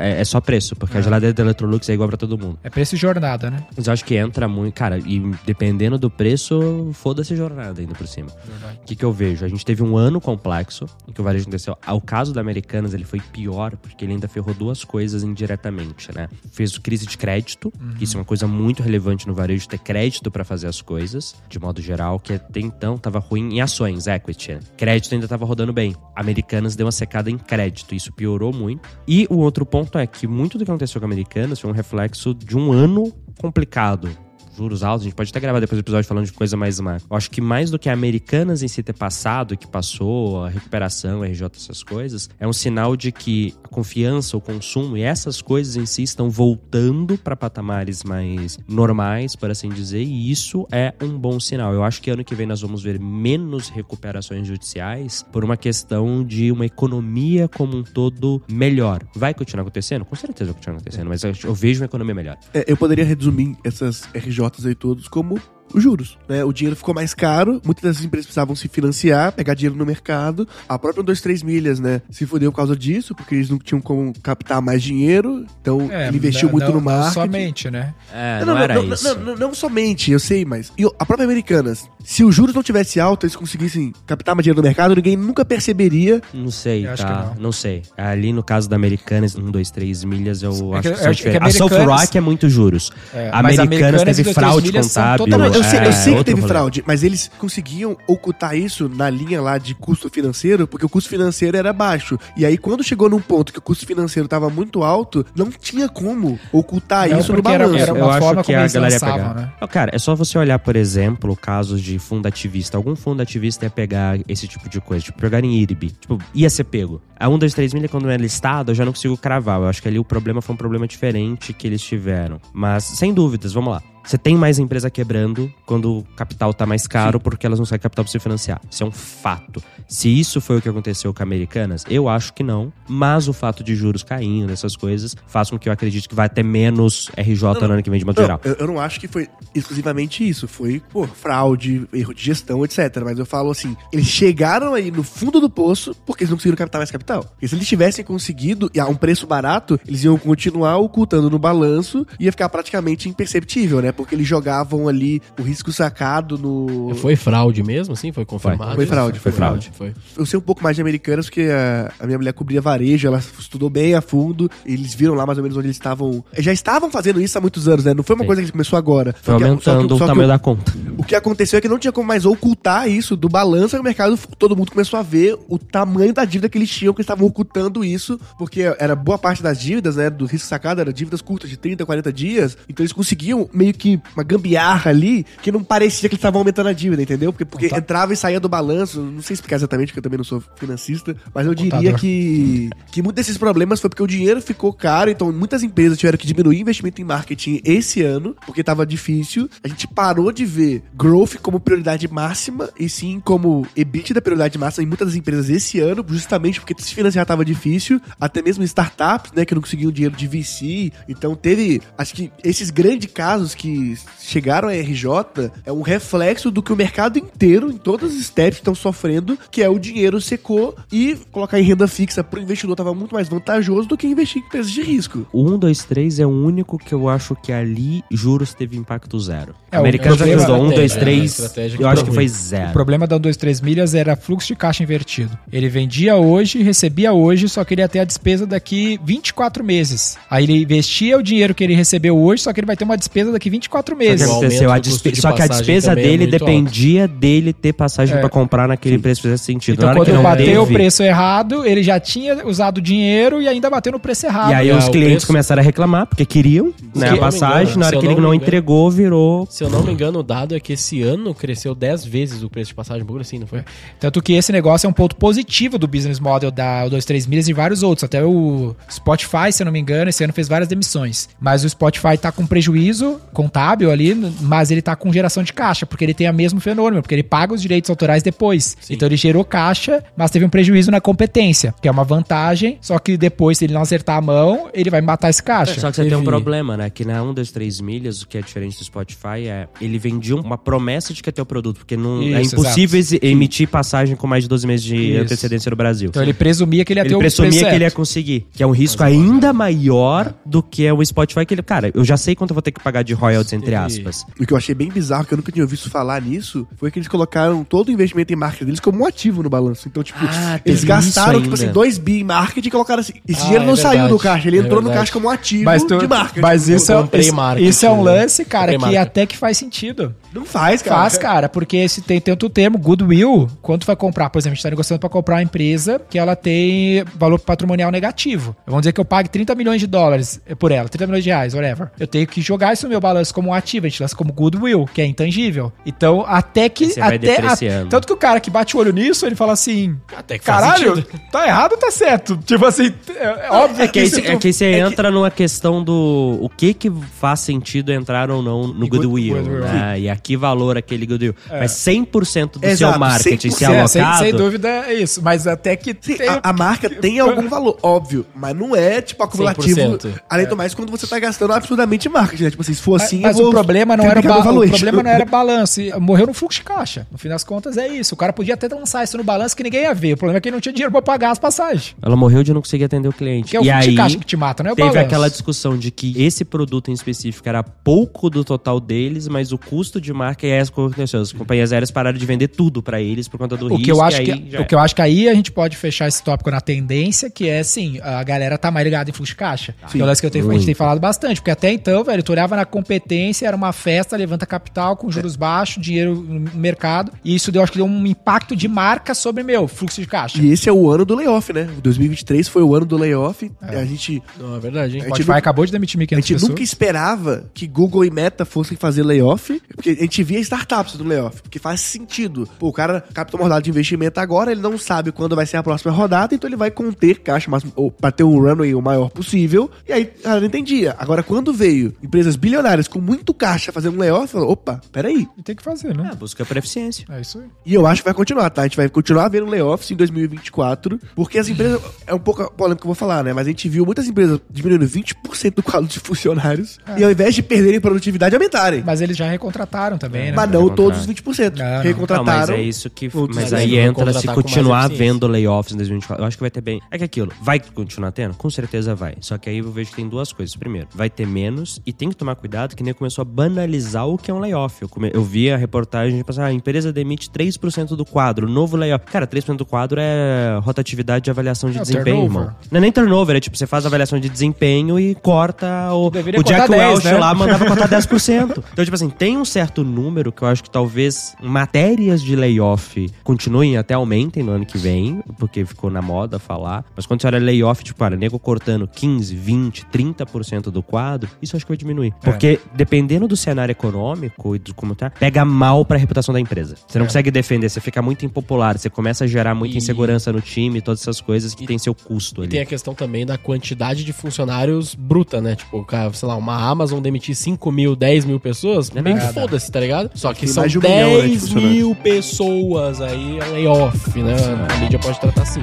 é, é só preço, porque a geladeira da Electrolux é igual pra todo mundo. É preço e jornada, né? Mas eu acho que entra muito, cara, e dependendo do preço, foda-se jornada ainda por cima. O que, que eu vejo? A gente teve um ano complexo em que o varejo aconteceu. Ah, O caso da Americanas ele foi pior porque ele ainda ferrou duas coisas indiretamente, né? Fez crise de crédito, que isso é uma coisa muito relevante no varejo, ter crédito pra fazer as coisas, de modo geral, que até então tava ruim em ações, equity. né? Crédito ainda tava rodando bem. Americanas deu uma secada em crédito, isso piorou muito. E o outro ponto é que muito do que aconteceu com Americanas foi um reflexo de um ano complicado juros altos, a gente pode até gravar depois do episódio falando de coisa mais má. Eu acho que mais do que Americanas em si ter passado, que passou, a recuperação, a RJ, essas coisas, é um sinal de que a confiança, o consumo e essas coisas em si estão voltando para patamares mais normais, por assim dizer, e isso é um bom sinal. Eu acho que ano que vem nós vamos ver menos recuperações judiciais por uma questão de uma economia como um todo melhor. Vai continuar acontecendo? Com certeza vai continuar acontecendo, mas eu, eu vejo uma economia melhor. É, eu poderia resumir essas RJs aí todos como os juros, né? O dinheiro ficou mais caro, muitas das empresas precisavam se financiar, pegar dinheiro no mercado. A própria 2, 3 milhas, né, se fudeu por causa disso, porque eles não tinham como captar mais dinheiro, então ele investiu não- muito não- no não marketing. somente, né? É, não, era não, isso. não, não, não somente, eu sei, mas. E a própria Americanas, se os juros não tivesse alto, eles conseguissem captar mais dinheiro no mercado, ninguém nunca perceberia. Não sei, Eu acho tá? que Não. sei. Ali no caso da Americanas, um, dois, três milhas, eu É acho que- que, que. A South Rock é muito juros. É, Americanas Americanas teve fraude contábil. totalmente- sei, eu é, sei que teve rolê. fraude, mas eles conseguiam ocultar isso na linha lá de custo financeiro, porque o custo financeiro era baixo. E aí, quando chegou num ponto que o custo financeiro tava muito alto, não tinha como ocultar Não, isso no era- balanço. era uma eu acho forma que como a eles galera ia pegar. né? Cara, é só você olhar, por exemplo, casos de fundo ativista. Algum fundo ativista ia pegar esse tipo de coisa, tipo, pegar em IRB. Tipo, ia ser pego. A 1, 2, 3 milha, quando é listado, eu já não consigo cravar. Eu acho que ali o problema foi um problema diferente que eles tiveram. Mas, sem dúvidas, vamos lá. Você tem mais empresa quebrando quando o capital tá mais caro porque elas não conseguem capital pra se financiar. Isso é um fato. Se isso foi o que aconteceu com a Americanas, eu acho que não. Mas o fato de juros caindo, essas coisas, faz com que eu acredite que vai ter menos RJ no ano que vem de modo Não, geral. eu, eu não acho que foi exclusivamente isso. Foi, pô, fraude, erro de gestão, etc. Mas eu falo assim, eles chegaram aí no fundo do poço porque eles não conseguiram captar mais capital. Porque se eles tivessem conseguido e a um preço barato, eles iam continuar ocultando no balanço e ia ficar praticamente imperceptível, né? Porque eles jogavam ali o risco sacado no... Foi fraude mesmo, assim? Foi confirmado? Foi isso? fraude, foi fraude. Foi. Eu sei um pouco mais de americanas, porque a, a minha mulher cobria varejo, ela estudou bem a fundo, eles viram lá mais ou menos onde eles estavam. Já estavam fazendo isso há muitos anos, né? Não foi uma Sim. coisa que começou agora. Foi Só que- aumentando só que- o só que tamanho da conta. O que aconteceu é que não tinha como mais ocultar isso do balanço, o mercado, todo mundo começou a ver o tamanho da dívida que eles tinham, que eles estavam ocultando isso, porque era boa parte das dívidas, né, do risco sacado, era dívidas curtas de 30, 40 dias, então eles conseguiam meio que uma gambiarra ali, que não parecia que eles estavam aumentando a dívida, entendeu? Porque, porque Conta- entrava e saía do balanço, não sei explicar exatamente, porque eu também não sou financista, mas eu diria Contador. que, que muitos desses problemas foi porque o dinheiro ficou caro, então muitas empresas tiveram que diminuir investimento em marketing esse ano, porque tava difícil. A gente parou de ver growth como prioridade máxima, e sim como EBITDA prioridade máxima em muitas das empresas esse ano, justamente porque se financiar tava difícil, até mesmo startups, né, que não conseguiam dinheiro de VC. Então teve, acho que esses grandes casos que chegaram à RJ é um reflexo do que o mercado inteiro, em todas as steps, estão sofrendo, que é o dinheiro secou e colocar em renda fixa pro investidor tava muito mais vantajoso do que investir em empresas de risco. O 1, 2, 3 é o único que eu acho que ali juros teve impacto zero. É, o americano o já problema- ajudou 1, 2, estratégia, 3, né? Estratégia que eu acho que foi ruim. O zero. problema da 1, 2, 3 milhas era fluxo de caixa invertido. Ele vendia hoje, recebia hoje, só que ele ia ter a despesa daqui 24 meses. Aí ele investia o dinheiro que ele recebeu hoje, só que ele vai ter uma despesa daqui 24 Só que meses. o aconteceu, a despe- de Só que a despesa é dele muito dependia dele ter passagem É. pra comprar naquele preço que fizesse sentido. Então quando que não bateu o teve, preço errado, ele já tinha usado o dinheiro e ainda bateu no preço errado. E aí Ah, os o clientes preço- começaram a reclamar, porque queriam né, a passagem. engano, na hora que ele não não me engano- entregou, virou. Se eu não me engano, o dado é que esse ano cresceu 10 vezes o preço de passagem, bagulho assim, não foi? Tanto que esse negócio é um ponto positivo do business model da 23 milhas e vários outros. Até o Spotify, se eu não me engano, esse ano fez várias demissões. Mas o Spotify tá com prejuízo contábil ali, mas ele tá com geração de caixa, porque ele tem o mesmo fenômeno, porque ele paga os direitos autorais depois. Então ele gerou caixa, mas teve um prejuízo na competência, que é uma vantagem, só que depois, se ele não acertar a mão, ele vai matar esse caixa. Só que você tem um problema, né? Que na 1, 2, 3 milhas, o que é diferente do Spotify é ele vendia uma promessa de que ia ter o produto, porque não, é Isso, impossível exi- emitir passagem com mais de 12 meses de Isso. antecedência no Brasil. Então ele presumia que ele ia ter Ele o presumia preço que ele ia certo. conseguir. Que é um risco ainda maior do que é o Spotify. Que ele, cara, eu já sei quanto eu vou ter que pagar de royalties, entre Teve- aspas. O que eu achei bem bizarro, que eu nunca tinha ouvido falar nisso, foi que eles colocaram todo o investimento em marketing deles como um ativo no balanço. Então, tipo, Ah, eles gastaram, tipo assim, ainda. 2 bi em marketing e colocaram assim. Esse Ah, dinheiro é não saiu verdade, do caixa, ele é entrou no verdade. caixa como um ativo Mas, tu, de marketing. mas isso, é, isso, marketing, isso é um né? lance, cara, que até que faz sentido. Não faz, cara. Faz, cara, porque se tem tanto termo, goodwill, quando tu vai comprar, por exemplo, a gente tá negociando pra comprar uma empresa que ela tem valor patrimonial negativo. Vamos dizer que eu pague 30 milhões de dólares por ela, 30 milhões de reais, whatever. Eu tenho que jogar isso no meu balanço como um ativo, a gente lança como goodwill, que é intangível. Então, até que. Você vai até, a- depreciando. tanto que o cara que bate o olho nisso, ele fala assim: Até que caralho, sentido." tá errado ou tá certo? Tipo assim, é, é óbvio É que aí, se tu- é que você entra numa questão do o que que faz sentido entrar ou não no Goodwill, Goodwill, né? E a que valor aquele Goodwill. Mas 100% do Exato, seu marketing se 100%, É, sem, alocado... sem dúvida é isso, mas até que Sim, tem- a, a marca tem algum valor, óbvio, mas não é, tipo, acumulativo. 100%. Além do mais, quando você tá gastando absurdamente em marketing, né? Tipo assim, se for assim, mas eu o problema não era ba- o problema não era balanço, morreu no fluxo de caixa. No fim das contas é isso. O cara podia até lançar isso no balanço que ninguém ia ver. O problema é que ele não tinha dinheiro pra pagar as passagens. Ela morreu de não conseguir atender o cliente. Que é o e fluxo de aí, caixa que te mata, não é o teve balanço. aquela discussão de que esse produto em específico era pouco do total deles, mas o custo de marca e as. As companhias aéreas pararam de vender tudo pra eles por conta do O risco. que, eu acho que, o que eu acho que aí a gente pode fechar esse tópico na tendência, que é assim, a galera tá mais ligada em fluxo de caixa. Que é o que eu tenho, a gente tem falado bastante, porque até então, velho, tu olhava na competência, era uma festa, levanta capital com juros baixos, dinheiro no mercado, e isso deu, acho que deu um impacto de marca sobre, meu, fluxo de caixa. E esse é o ano do layoff, né? 2023 foi o ano do layoff. A gente, Não, é verdade, hein? A gente Spotify nunca- acabou de demitir a 1.500 gente pessoas. nunca esperava que Google e Meta fossem fazer layoff, porque a gente via startups no layoff, porque faz sentido. Pô, o cara captou uma rodada de investimento agora, ele não sabe quando vai ser a próxima rodada, então ele vai conter caixa máximo, ou pra ter um runway o maior possível, e aí a galera entendia. Agora, quando veio empresas bilionárias com muito caixa fazendo layoff, falou, opa, peraí. E tem que fazer, né? É, busca por eficiência. É isso aí. E eu acho que vai continuar, tá? A gente vai continuar vendo layoffs em 2024, porque as empresas. É um pouco polêmico que eu vou falar, né? Mas a gente viu muitas empresas diminuindo 20% do quadro de funcionários e ao invés de perderem produtividade, aumentarem. Mas, Mas eles já recontrataram também, né? não Recontrar. todos os 20%. Não, não. Não, Recontrataram. mas é isso que. Mas aí entra se continuar vendo layoffs em 2024. Eu acho que vai ter bem. É que aquilo, vai continuar tendo? Com certeza vai. Só que aí eu vejo que tem duas coisas. Primeiro, vai ter menos e tem que tomar cuidado que nem começou a banalizar o que é um layoff. Eu, come- eu vi a reportagem de passar, ah, a empresa demite 3% do quadro, novo layoff. Cara, 3% do quadro é rotatividade de avaliação de É desempenho, turnover. irmão. Não é nem turnover, é tipo, você faz a avaliação de desempenho e corta o. Deveria o Jack cortar 10, Welch né? lá mandava cortar 10%. Então, tipo assim, tem um certo certo número que eu acho que talvez matérias de layoff continuem até aumentem no ano que vem, porque ficou na moda falar. Mas quando você olha layoff, tipo, para nego cortando 15, 20, 30% do quadro, isso acho que vai diminuir. Porque dependendo do cenário econômico e do como tá, pega mal pra reputação da empresa. Você não consegue defender, você fica muito impopular, você começa a gerar muita E- insegurança no time, todas essas coisas que tem seu custo E ali. tem a questão também da quantidade de funcionários bruta, né? Tipo, sei lá, uma Amazon demitir 5 mil, 10 mil pessoas, é meio que foda-se, tá ligado? Só que são um milhão, né, 10 mil pessoas aí, é layoff, né? A mídia pode tratar assim.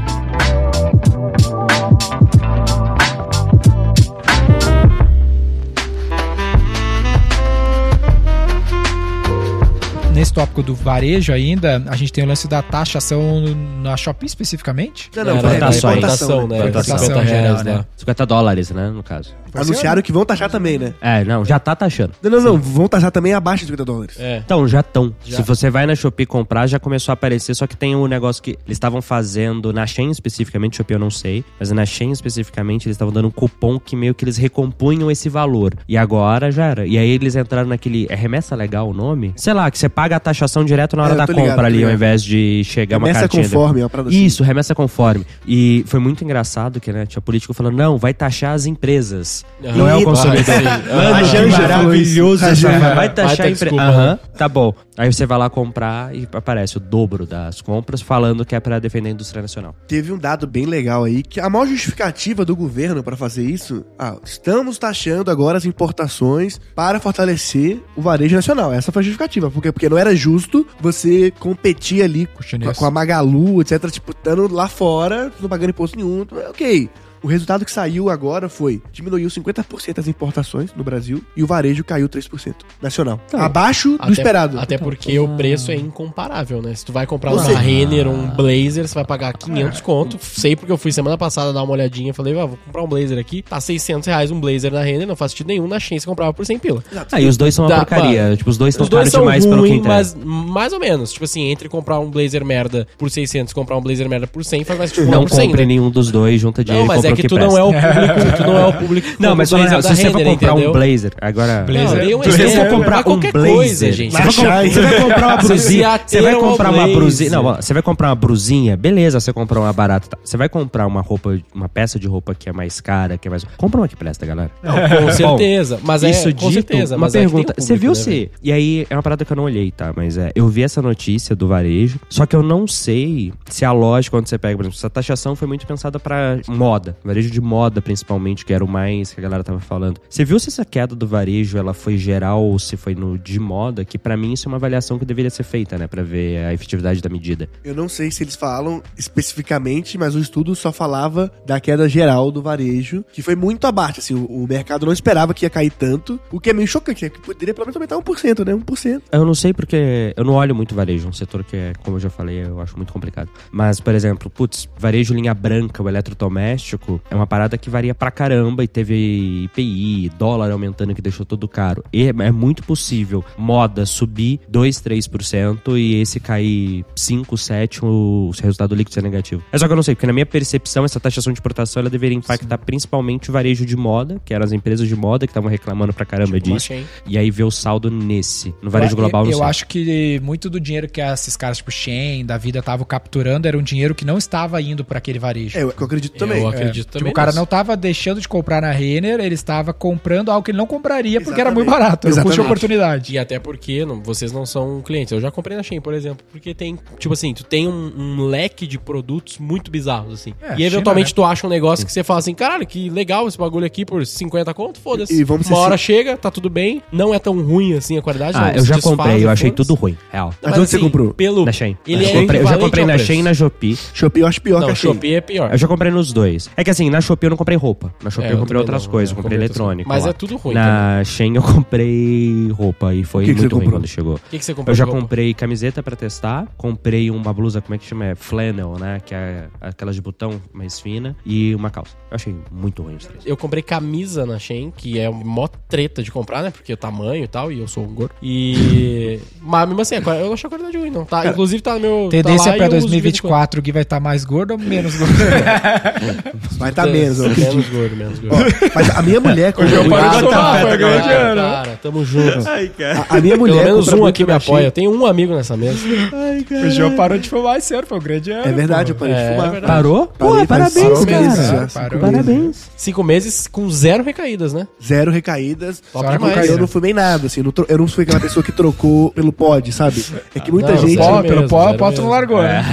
Nesse tópico do varejo ainda, a gente tem o lance da taxação na Shopee especificamente. Não, não, Era é, da importação, importação, né? Importação 50 geral, reais né? lá. 50 dólares, né, no caso. Anunciaram que vão taxar também, né? É, não, já tá taxando. Não, não, não. Vão taxar também abaixo de 50 dólares. É. Então, já estão. Se você vai na Shopee comprar, já começou a aparecer, só que tem um negócio que eles estavam fazendo, na Shein especificamente, Shopee eu não sei, mas na Shein especificamente, eles estavam dando um cupom que meio que eles recompunham esse valor. E agora já era. E aí eles entraram naquele. É remessa legal o nome? Sei lá, que você paga a taxação direto na hora É, da compra ligado, ali, ao ligado. invés de chegar uma Remessa cartinha. conforme, é uma assim. Isso, remessa conforme. E foi muito engraçado que, né, tinha político falando, não, vai taxar as empresas. Não é o consumidor. Mano, que maravilhoso essa. Vai taxar a empresa. Aham, tá bom. Aí você vai lá comprar e aparece o dobro das compras falando que é pra defender a indústria nacional. Teve um dado bem legal aí, que a maior justificativa do governo para fazer isso, ah, estamos taxando agora as importações para fortalecer o varejo nacional. Essa foi a justificativa, porque, porque não era justo você competir ali com, chinês. com a Magalu, etc, tipo, estando lá fora, não pagando imposto nenhum, ok. O resultado que saiu agora foi diminuiu 50% as importações no Brasil e o varejo caiu 3% nacional. Abaixo do Até- esperado. Até porque o preço é incomparável, né? Se tu vai comprar uma Renner, um blazer, você vai pagar 500 conto. Sei porque eu fui semana passada dar uma olhadinha e falei, ah, vou comprar um blazer aqui. Tá 600 reais um blazer na Renner, não faz sentido nenhum. Na Shein você comprava por 100 pila. Ah, e os dois são uma Dá, porcaria. mano. Tipo, os dois estão caros são demais pelo que entrega. mas mais ou menos. Tipo assim, entre comprar um blazer merda por 600 e comprar um blazer merda por 100, faz mais tipo Não por 100, compre né? nenhum dos dois, junta dinheiro Não, mas e compra é que que tu presta. não é o público, tu não é o público Não, mas olha, se você for comprar um blazer, agora... Blazer. Não, um Se você for comprar um qualquer blazer, coisa, gente. Você vai, Shine. você vai comprar uma brusinha. Você Você vai comprar um uma brusinha. Não, você vai comprar uma brusinha, beleza, você comprou uma barata. tá. Você vai comprar uma roupa, uma peça de roupa que é mais cara, que é mais. Compra uma que presta, galera. Com certeza. Mas é, Isso com dito, certeza. uma mas é pergunta. você viu né, se. e aí, é uma parada que eu não olhei, tá? Mas é. Eu vi essa notícia do varejo. Só que eu não sei se a lógica, quando você pega, por exemplo, essa taxação foi muito pensada pra moda. Varejo de moda, principalmente, que era o mais que a galera tava falando. Você viu se essa queda do varejo ela foi geral ou se foi no de moda? Que pra mim isso é uma avaliação que deveria ser feita, né? Pra ver a efetividade da medida. Eu não sei se eles falam especificamente, mas o estudo só falava da queda geral do varejo, que foi muito abaixo, assim, o, o mercado não esperava que ia cair tanto, o que é meio chocante, é que poderia pelo menos aumentar 1%, né? 1%. Eu não sei porque eu não olho muito varejo, um setor que é, como eu já falei, eu acho muito complicado. Mas, por exemplo, putz, varejo linha branca, o eletrodoméstico, é uma parada que varia pra caramba e teve IPI, dólar aumentando que deixou tudo caro. E é muito possível moda subir 2, 3% e esse cair 5, 7, o resultado líquido ser negativo. É só que eu não sei, porque na minha percepção, essa taxação de importação ela deveria impactar principalmente o varejo de moda, que eram as empresas de moda que estavam reclamando pra caramba Tipo, disso. Shein. E aí ver o saldo nesse. No varejo global, eu, não eu sei. acho que muito do dinheiro que esses caras, tipo Shen, da vida, estavam capturando era um dinheiro que não estava indo pra aquele varejo. É, eu eu acredito também. Eu É, acredito tipo, também. o cara não tava deixando de comprar na Renner, ele estava comprando algo que ele não compraria porque era muito Exatamente. barato, era custo de Exatamente. oportunidade. E até porque não, vocês não são clientes. Eu já comprei na Shein, por exemplo. Porque tem, tipo assim, tu tem um, um leque de produtos muito bizarros, assim. É, e eventualmente China, tu acha um negócio que você fala assim, caralho, que legal esse bagulho aqui por 50 conto, foda-se. E- e vamos Uma hora chega, tá tudo bem. Não é tão ruim assim a qualidade. Ah, eu já desfaz, comprei, eu achei tudo ruim, real. Mas onde você comprou? Pelo... Na Shein. Ele eu, é comprei, eu já comprei na. Shein e na Shopee. Shopee eu acho pior Não, que a Shein. Shopee é pior. Eu já comprei nos dois. É que assim, na Shopee eu não comprei roupa. Na Shopee É, eu eu comprei outras não, coisas, eu comprei comprei eletrônico. Mas lá. é tudo ruim Na Shein eu comprei roupa e foi que que muito ruim comprou? quando chegou. O que, que você comprou? Eu já comprei camiseta pra testar, comprei uma blusa, como é que chama? É flannel, né? Que é aquelas de botão mais fina, e uma calça. Eu achei muito ruim os três. Eu comprei camisa na Shein, que é mó treta de comprar, né? Porque o tamanho e tal, e eu sou um gordo. E. Mas mesmo assim, eu não achei a qualidade ruim, não. Tá, inclusive tá no meu. Tendência tá pra e eu uso de vez em quando. 2024, o Gui vai estar mais gordo ou menos gordo? Vai estar menos, eu acredito. Menos gordo, menos gordo. Ó, mas a minha mulher comprou eu paro de tomar, tá, foi grande tá, ano. tá. cara. Tamo junto. A, a minha Pelo mulher. menos compra um aqui me apoia. Eu tenho um amigo nessa mesa. O João parou de fumar esse ano, foi um grande ano. É verdade, eu parei de É fumar. verdade. Parou? Pô, parabéns, cara. Parou. Parabéns. Cinco meses com zero recaídas, né? Zero recaídas. Só Só demais, eu não fumei nada, assim. Eu não, eu não fui aquela pessoa que trocou pelo pod, sabe? É que muita não, gente. Pó, mesmo, pelo pó, zero pó tu não largou, né?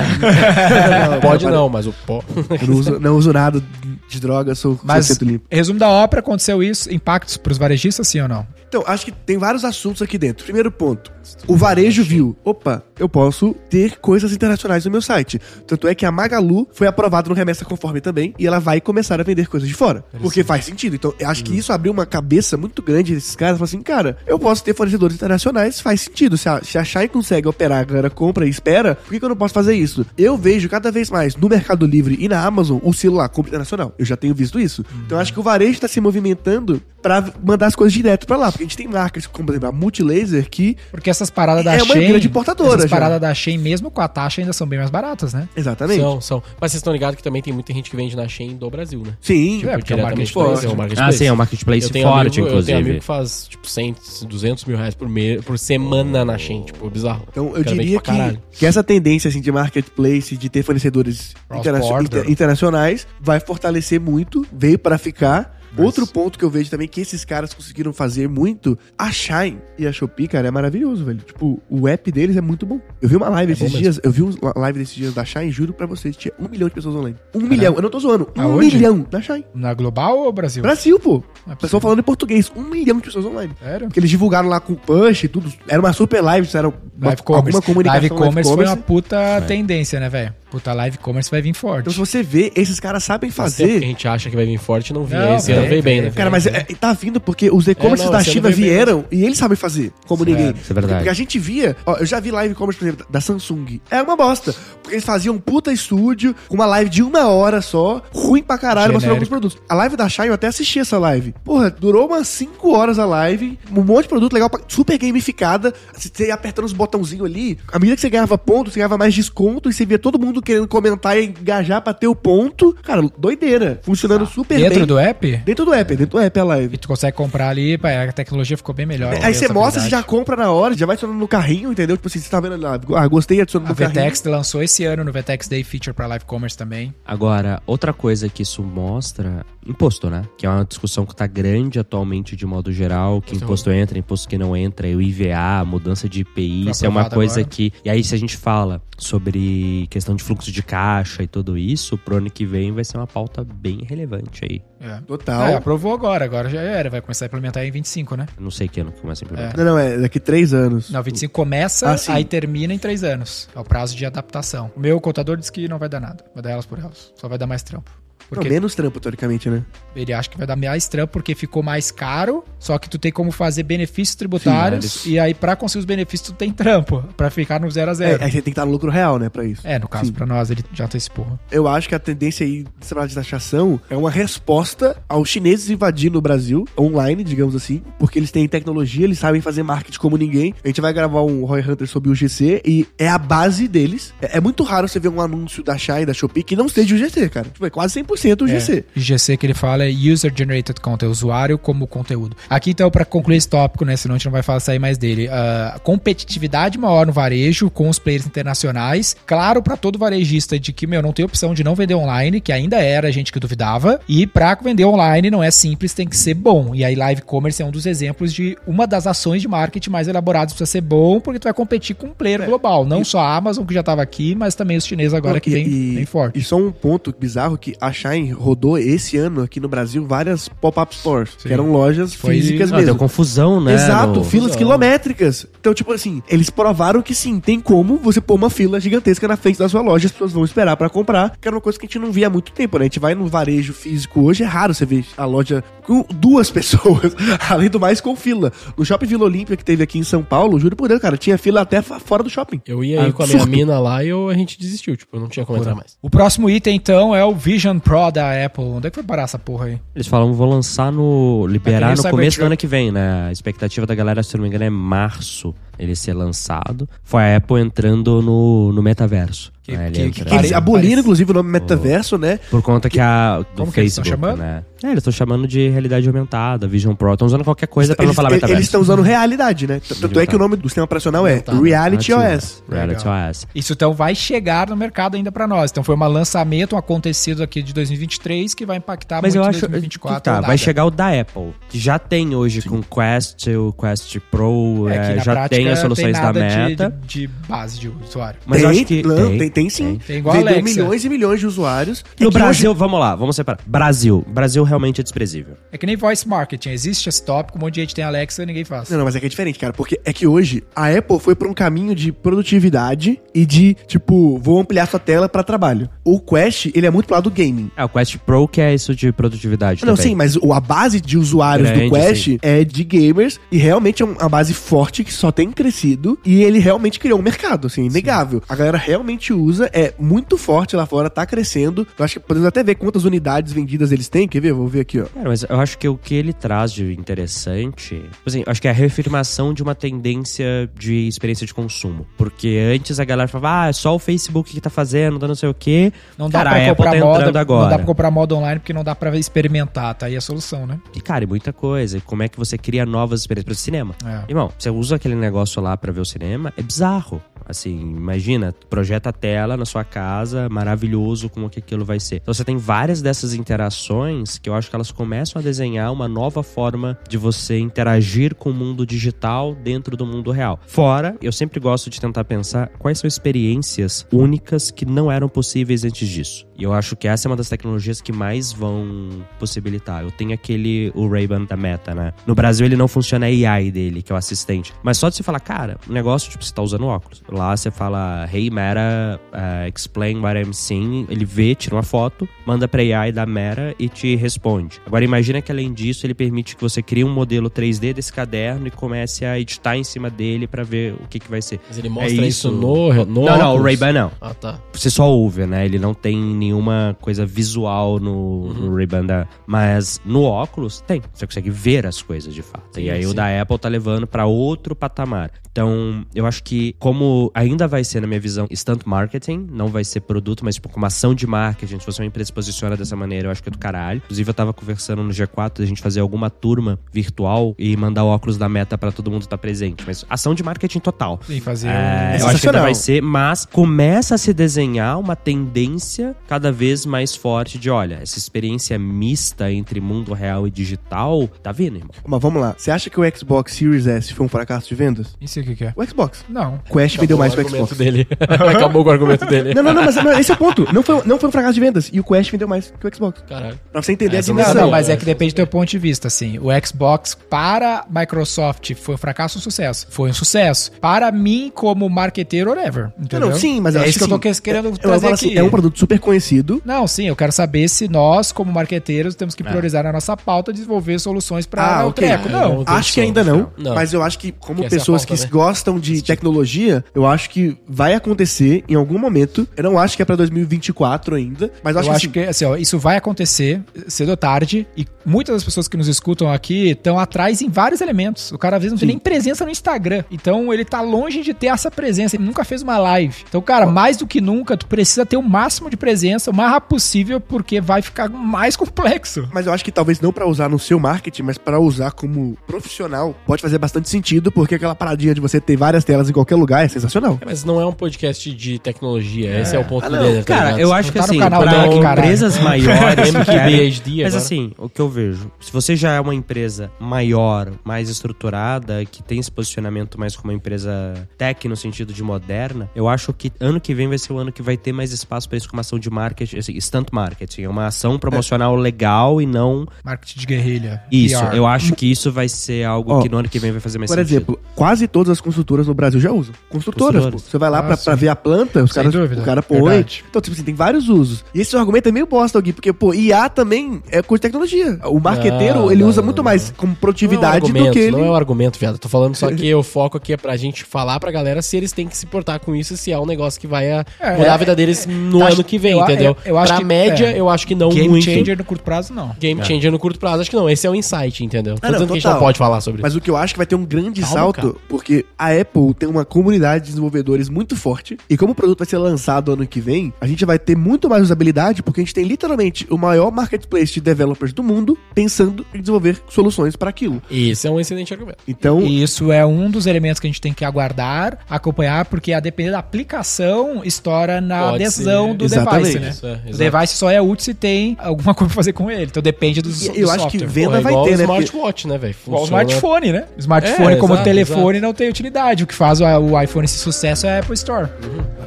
Não, Pode não, mas o pó. Eu não uso, não uso nada de droga, sou Mas, 100% limpo. resumo da ópera, aconteceu isso, impactos pros varejistas, sim ou não? Então, acho que tem vários assuntos aqui dentro. Primeiro ponto. O varejo viu, opa, eu posso ter coisas internacionais no meu site. Tanto é que a Magalu foi aprovada no Remessa Conforme também, e ela vai começar a vender coisas de fora. Porque faz sentido. Então, eu acho que isso abriu uma cabeça muito grande desses caras. Falaram assim, cara, eu posso ter fornecedores internacionais, faz sentido. Se a, se a consegue operar, a galera compra e espera, por que, que eu não posso fazer isso? Eu vejo cada vez mais no Mercado Livre e na Amazon o celular compra internacional. Eu já tenho visto isso. Então, eu acho que o varejo está se movimentando pra mandar as coisas direto pra lá. Porque a gente tem marcas como, por exemplo, a Multilaser, que Porque essas paradas da É uma Shein... grande importadora Essas já. paradas da Shein, mesmo com a taxa, ainda são bem mais baratas, né? Exatamente. São, são. Mas vocês estão ligados que também tem muita gente que vende na Shein do Brasil, né? Sim. É, porque é o diretamente marketplace. é o Ah, marketplace. sim, é um marketplace forte, amigo, Eu tenho inclusive. amigo que faz, tipo, 100, 200 mil reais por, mês, por semana na Shein, tipo, bizarro. Então, eu diria que, que essa tendência assim, de marketplace, de ter fornecedores interna- inter- internacionais, vai fortalecer muito, veio para ficar. Outro ponto que eu vejo também que esses caras conseguiram fazer muito, a Shine e a Shopee, cara, é maravilhoso, velho. Tipo, o app deles é muito bom. Eu vi uma live É esses dias, eu vi uma live desses dias da Shine, juro pra vocês, tinha um milhão de pessoas online. Um milhão, eu não tô zoando, um Aonde? milhão da Shine. Na Global ou Brasil? Brasil, pô. É O pessoal falando em português, um milhão de pessoas online. Sério? Porque eles divulgaram lá com push e tudo. Era uma super live, era uma, Live commerce. alguma comunicação. Live commerce foi uma commerce. puta tendência, né, velho? Puta, live commerce vai vir forte. Então, se você vê, esses caras sabem Faz tempo que a fazer. gente acha que vai vir forte e não vinha. Não, Esse ano vem, veio bem, né? Cara, mas é, tá vindo porque os e-commerces não, da esse ano China veio bem vieram e eles sabem fazer, como ninguém. isso é verdade. Porque a gente via, ó, eu já vi live e-commerce, por exemplo, da Samsung. É uma bosta. Porque eles faziam um puta estúdio, com uma live de uma hora só, ruim pra caralho, mostrando alguns Genérico. produtos. A live da Shine, eu até assisti essa live. Porra, durou umas 5 horas a live, um monte de produto legal, pra- super gamificada. Você ia apertando os botãozinhos ali, à medida que você ganhava ponto, você ganhava mais desconto, e você via todo mundo querendo comentar e engajar pra ter o ponto. Cara, doideira. Funcionando super Dentro bem. do app? Dentro do app, dentro do app a live. E tu consegue comprar ali, pá, a tecnologia ficou bem melhor. Aí você mostra, você já compra na hora, já vai adicionando no carrinho, entendeu? Tipo assim, você tá vendo lá, ah, gostei, adicionando A no carrinho. VTEX lançou esse ano no VTEX Day Feature pra Live Commerce também. Agora, outra coisa que isso mostra, imposto, né? Que é uma discussão que tá grande atualmente de modo geral, que imposto entra, imposto que não entra, o IVA, mudança de IPI, isso é uma coisa agora. que... E aí, se a gente fala sobre questão de fluxo de caixa e tudo isso, pro ano que vem vai ser uma pauta bem relevante aí. É. Total. É, aprovou agora, agora já era. Vai começar a implementar em 25, né? Eu não sei que ano que começa a implementar. Não, não, é daqui três anos. Não, 25 começa, Ah, aí termina em 3 anos. É o prazo de adaptação. O meu contador disse que não vai dar nada. Vai dar elas por elas. Só vai dar mais trampo. Não, Porque menos trampo, teoricamente, né? ele acha que vai dar mais trampo porque ficou mais caro, só que tu tem como fazer benefícios tributários Sim, e aí pra conseguir os benefícios tu tem trampo pra ficar no zero a É, zero. aí você tem que estar no lucro real, né, pra isso. É, no caso pra nós ele já antecipou. Eu acho que a tendência aí dessa parada de taxação é uma resposta aos chineses invadindo o Brasil, online, digamos assim, porque eles têm tecnologia, eles sabem fazer marketing como ninguém. A gente vai gravar um Roy Hunter sobre o GC e é a base deles. É, é muito raro você ver um anúncio da Shai, da Shopee, que não seja o GC, cara. Tipo, é quase 100% o GC. É, IGC que ele fala é User Generated Content, usuário como conteúdo. Aqui então, pra concluir esse tópico, né, senão a gente não vai falar sair mais dele, ah, competitividade maior no varejo com os players internacionais. Claro pra todo varejista de que, meu, não tem opção de não vender online, que ainda era a gente que duvidava. E pra vender online não é simples, tem que ser bom. E aí live commerce é um dos exemplos de uma das ações de marketing mais elaboradas precisa ser bom, porque tu vai competir com um player global, não só a Amazon que já tava aqui, mas também os chineses agora que E- vem, e- vem forte. E só um ponto bizarro que a Shine rodou esse ano aqui no Brasil várias pop-up stores, que eram lojas Foi- físicas deu mesmo. confusão, né? Exato, no- filas quilométricas. Então, tipo assim, eles provaram que sim, tem como você pôr uma fila gigantesca na frente da sua loja, as pessoas vão esperar pra comprar, que era uma coisa que a gente não via há muito tempo, né? A gente vai no varejo físico hoje, é raro você ver a loja com duas pessoas, além do mais com fila. No Shopping Vila Olímpia que teve aqui em São Paulo, juro por Deus, cara, tinha fila até fora do shopping. Eu ia ir com a minha mina lá e eu, a gente desistiu, tipo, eu não tinha como entrar mais. O próximo item, então, é o Vision Pro da Apple. Onde é que foi parar essa porra aí? Eles falam vão lançar no. liberar no começo do ano que vem, né? A expectativa da galera, se não me engano, é março ele ser lançado. Foi a Apple entrando no, no metaverso. Que, É, que- que eles aboliram, parece- inclusive, o nome metaverso, né? Por conta que a. Do Como que eles estão Facebook, chamando? né? É, eles estão chamando de realidade aumentada, Vision Pro. Estão usando qualquer coisa pra não falar eles- metaverso. eles estão usando realidade, né? Tanto é que o nome do sistema operacional é. Reality OS. Reality Legal. OS. Isso então vai chegar no mercado ainda pra nós. Então foi um lançamento, um acontecido aqui de 2023 que vai impactar Mas muito eu em acho 2024. que tá, vai chegar o da Apple, que já tem hoje com o Quest, o Quest Pro, É é, que na já prática tem as soluções da nada de- Meta. De, de base de usuário. Mas tem, eu acho que não, tem, tem, sim. Tem igual a Vendeu Alexa. milhões e milhões de usuários. E No Brasil, vamos lá, vamos separar. Brasil. Brasil realmente é desprezível. É que nem voice marketing. Existe esse tópico, um monte de gente tem Alexa e ninguém faz. Não, não, mas é que é diferente, cara. Porque é que hoje a Apple foi pra um caminho de produtividade e de, tipo, vou ampliar sua tela pra trabalho. O Quest, ele é muito pro lado do gaming. É, o Quest Pro que é isso de produtividade Não, também. sim, mas a base de usuários Grande, do Quest sim. é de gamers e realmente é um- uma base forte que só tem crescido e ele realmente criou um mercado, assim, inegável. A galera realmente usa, é muito forte lá fora, tá crescendo. Eu acho que podemos até ver quantas unidades vendidas eles têm. Quer ver? Vou ver aqui, ó. Cara, mas eu acho que o que ele traz de interessante, assim, eu acho que é a reafirmação de uma tendência de experiência de consumo. Porque antes a galera falava, ah, é só o Facebook que tá fazendo, dá não sei o quê. Não dá Cara, pra a Apple comprar tá moda, entrando não agora. dá pra comprar moda online porque não dá pra experimentar, tá aí a solução, né? E, cara, e muita coisa. E como é que você cria novas experiências pro cinema? É. Irmão, você usa aquele negócio lá pra ver o cinema, é bizarro. Assim, imagina, projeta a tela na sua casa, maravilhoso como que aquilo vai ser. Então você tem várias dessas interações que eu acho que elas começam a desenhar uma nova forma de você interagir com o mundo digital dentro do mundo real. Fora, eu sempre gosto de tentar pensar quais são experiências únicas que não eram possíveis antes disso. E eu acho que essa é uma das tecnologias que mais vão possibilitar. Eu tenho aquele, o Ray-Ban da Meta, né? No Brasil ele não funciona a AI dele, que é o assistente. Mas só de você falar, cara, o negócio, tipo, você tá usando óculos. Lá você fala, hey Meta, uh, explain what I'm seeing. Ele vê, tira uma foto, manda pra AI da Meta e te responde. Agora imagina que além disso ele permite que você crie um modelo 3D desse caderno e comece a editar em cima dele pra ver o que que vai ser. Mas ele mostra É isso isso. no, no não, não, o? Ray-Ban não. Ah, tá. Você só ouve, né? Ele não tem nenhuma coisa visual no, no Ray-Ban da... Mas no óculos, tem. Você consegue ver as coisas, de fato. e aí o sim. da Apple tá levando pra outro patamar. Então, eu acho que como ainda vai ser, na minha visão, stunt marketing, não vai ser produto, mas tipo, como ação de marketing, se você é uma empresa se posiciona dessa maneira, eu acho que é do caralho. Inclusive, eu tava conversando no G4 a gente fazer alguma turma virtual e mandar o óculos da meta pra todo mundo estar presente. Mas ação de marketing total. Sim, fazer. É, um- eu acho que ainda vai ser, mas começa a se desenhar uma tendência cada vez mais forte de, olha, essa experiência mista entre mundo real e digital tá vindo, irmão. Mas vamos lá. Você acha que o Xbox Series S foi um fracasso de vendas? Isso aqui que é. O Xbox. Não. O Quest vendeu mais o que o argumento Xbox. dele. Acabou com o argumento dele. Não, não, não, mas não, esse é o ponto. Não foi, não foi um fracasso de vendas. E o Quest vendeu mais que o Xbox. Caralho. Pra você entender Essa a não Não, dimensão. não, mas é que depende do teu ponto de vista, assim. O Xbox para a Microsoft foi um fracasso ou sucesso? Foi um sucesso. Para mim, como marqueteiro, whatever. Entendeu? Não, sim, mas é acho isso que eu tô assim, que- querendo Eu trazer falo aqui. assim, é um produto super conhecido. Não, sim, eu quero saber se nós, como marqueteiros, temos que priorizar na nossa pauta desenvolver soluções para Ah, o ok. treco. Ah, Não. não. Acho que ainda não, não. mas eu acho que como Que essa é a pessoas pauta, que né? gostam de tecnologia, eu acho que vai acontecer em algum momento. Eu não acho que é pra 2024 ainda, mas eu Eu acho, acho, que, que assim, ó, isso vai acontecer cedo ou tarde e muitas das pessoas que nos escutam aqui estão atrás em vários elementos. O cara às vezes não tem nem presença no Instagram. Então ele tá longe de ter essa presença. Ele nunca fez uma live. Então, cara, mais do que nunca, tu precisa ter o máximo de presença, o mais rápido possível, porque vai ficar mais complexo. mas eu acho que talvez não pra usar no seu marketing, mas pra usar como profissional, pode fazer bastante sentido, porque aquela paradinha de você ter várias telas em qualquer lugar é sensacional. É, Mas não é um podcast de tecnologia. Esse é o ponto dele. tá Cara, eu acho que Tá assim, canal pra dele, caralho. empresas maiores MQBHD Mas agora. assim, o que eu vejo, se você já é uma empresa maior, mais estruturada, que tem esse posicionamento mais como uma empresa tech no sentido de moderna, eu acho que ano que vem vai ser o ano que vai ter mais espaço para isso como ação de marketing, assim, stunt marketing, é uma ação promocional legal e não Marketing de guerrilha. isso. PR. Eu acho que isso vai ser algo Ó, que no ano que vem vai fazer mais Por sentido. exemplo, quase todas as construtoras no Brasil já usam. Construtoras, pô. Você vai lá Ah, pra, ver a planta, os Sem caras, dúvida, o cara põe. verdade. Então, tipo assim, tem vários usos. E esse argumento é meio bosta, Gui, porque, pô, IA também é coisa de tecnologia. O marqueteiro, Não, ele não, usa não, muito não. mais como Não é um produtividade do que ele. Não é um argumento, viado. Tô falando só que o foco aqui é pra gente falar pra galera se eles têm que se portar com isso, se é um negócio que vai a- É, mudar é, a vida deles no acho- ano que vem, eu- entendeu? eu- eu acho pra que- média, é. eu acho que não Game muito. changer no curto prazo, não. Game changer no curto prazo, acho que não. Esse é o insight, entendeu? Tô Ah, não, dizendo que a gente não pode falar sobre Mas o que eu acho que vai ter um grande Calma, salto, cara. Porque a Apple tem uma comunidade de desenvolvedores muito forte. E como o produto vai ser lançado ano que vem, a gente vai ter muito mais usabilidade, porque a gente tem literalmente o maior marketplace de developers do mundo pensando em desenvolver soluções para aquilo. Esse é um excelente argumento. Então, E isso é um dos elementos que a gente tem que aguardar, acompanhar, porque a depender da aplicação, estoura na Pode adesão ser. do Exatamente. device, né? Isso, é, o exato. device só é útil se tem alguma coisa pra fazer com ele. Então depende do, E do eu acho que venda Pô, é vai ter, o né? Porque- smartwatch, né, velho? Igual o smartphone, né? Smartphone, É, como exato, telefone, não tem utilidade. O que faz o, iPhone esse sucesso é a Apple Store.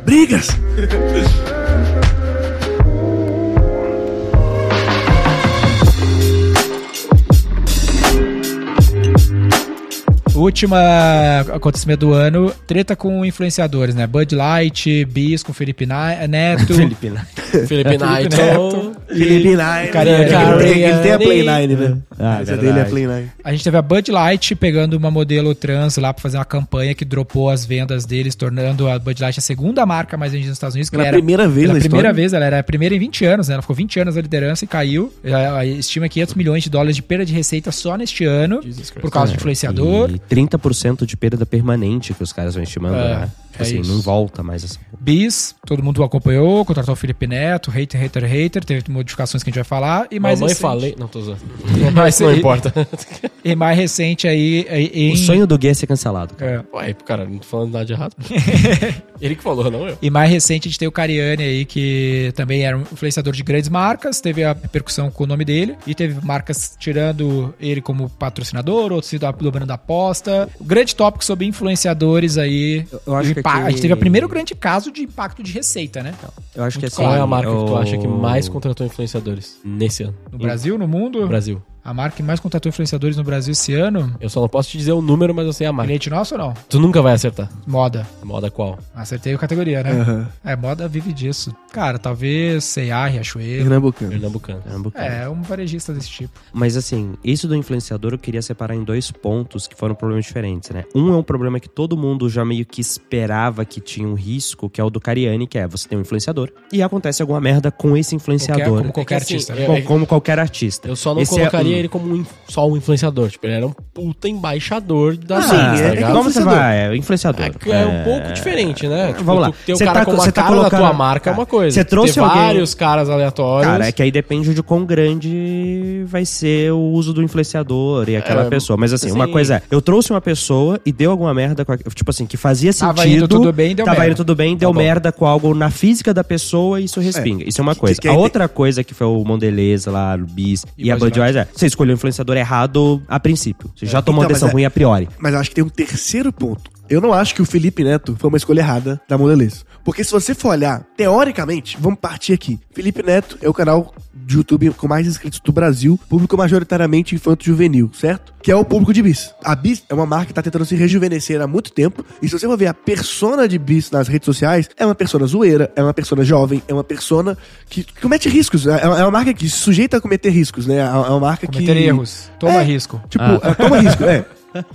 brigas! Última acontecimento do ano, treta com influenciadores, né? Bud Light, Bis com Felipe Na- Neto. Felipe, né? Felipe Knight. Neto. Felipe Nine. Cariani. Ele tem- ele tem a Play Cariani. 9, né? Ah, Essa verdade. dele é a Play 9. A gente teve a Bud Light pegando uma modelo trans lá pra fazer uma campanha que dropou as vendas deles, tornando a Bud Light a segunda marca mais vendida nos Estados Unidos. que Pela ela era- primeira vez Pela na primeira história. vez, ela era a primeira em 20 anos, né? Ela ficou 20 anos na liderança e caiu. A, a estima 500 milhões de dólares de perda de receita só neste ano, por causa de influenciador. E 30% de perda permanente que os caras vão estimando, É, né? Tipo é assim, isso. não volta mais assim. Bis, todo mundo acompanhou, contratou o Felipe Neto, hater, hater, hater, teve modificações que a gente vai falar. E mais Mamãe recente, falei. Não, tô zoando. Mas não e- importa. E mais recente aí, em, O sonho do Gui é ser cancelado. cara. é, Ué, cara, não tô falando nada de errado. Ele que falou, não eu. E mais recente a gente tem o Cariani aí, que também era um influenciador de grandes marcas, teve a repercussão com o nome dele, e teve marcas tirando ele como patrocinador, outros se dobrando a aposta. O grande tópico sobre influenciadores aí. eu acho que impa- aqui- A gente teve o primeiro grande caso de impacto de receita, né? Eu acho que assim. Qual é a marca que tu acha que mais contratou influenciadores nesse ano? No Brasil, no mundo. No Brasil. A marca que mais contratou influenciadores no Brasil esse ano. Eu só não posso te dizer o número, mas eu sei a marca. Cliente nosso ou não? Tu nunca vai acertar. Moda. Moda qual? Acertei a categoria, né? Aham. É, moda vive disso. Cara, talvez C&A, Riachuelo. Pernambucano. Pernambucano. Pernambucano. É, um varejista desse tipo. Mas assim, isso do influenciador eu queria separar em dois pontos que foram problemas diferentes, né? Um é um problema que todo mundo já meio que esperava que tinha um risco, que é o do Cariani, que é você tem um influenciador e acontece alguma merda com esse Qualquer, influenciador. como qualquer É que assim, artista, é- né? como, como qualquer artista. Eu só não Esse é colocaria um- ele como um só um influenciador. Tipo, ele era um puta embaixador da Ah, tá é- é ligado? como você influenciador. vai? É, influenciador. É, que é um pouco diferente, né? Tipo, Vamos lá. Ter o Você cara tá- como a você tá cara colocando- da tua marca é uma coisa. Você trouxe ter alguém- vários caras aleatórios. Cara, é que aí depende de quão grande vai ser o uso do influenciador e aquela É, pessoa. Mas assim, assim- uma coisa é, eu trouxe uma pessoa e deu alguma merda com a, tipo assim, que fazia sentido. Tava indo tudo bem, deu Tava merda. indo tudo bem, deu bom. merda com algo na física da pessoa e isso respinga. Isso é uma que- coisa. que a aí tem- outra coisa que foi o Mondelez lá, o Bis e, E a Budweiser. Você escolheu o influenciador errado a princípio. Você já tomou Então, uma decisão é- ruim a priori. Mas eu acho que tem um terceiro ponto. Eu não acho que o Felipe Neto foi uma escolha errada da Mondelez. Porque se você for olhar, teoricamente, vamos partir aqui. Felipe Neto é o canal de YouTube com mais inscritos do Brasil, público majoritariamente infanto-juvenil, certo? Que é o público de Bis. A Bis é uma marca que tá tentando se rejuvenescer há muito tempo. E se você for ver a persona de Bis nas redes sociais, é uma persona zoeira, é uma persona jovem, é uma persona que, que comete riscos. É é uma marca que se sujeita a cometer riscos, né? É uma marca Cometer que... erros. Toma É. risco. Tipo, Ah. é, toma risco, é.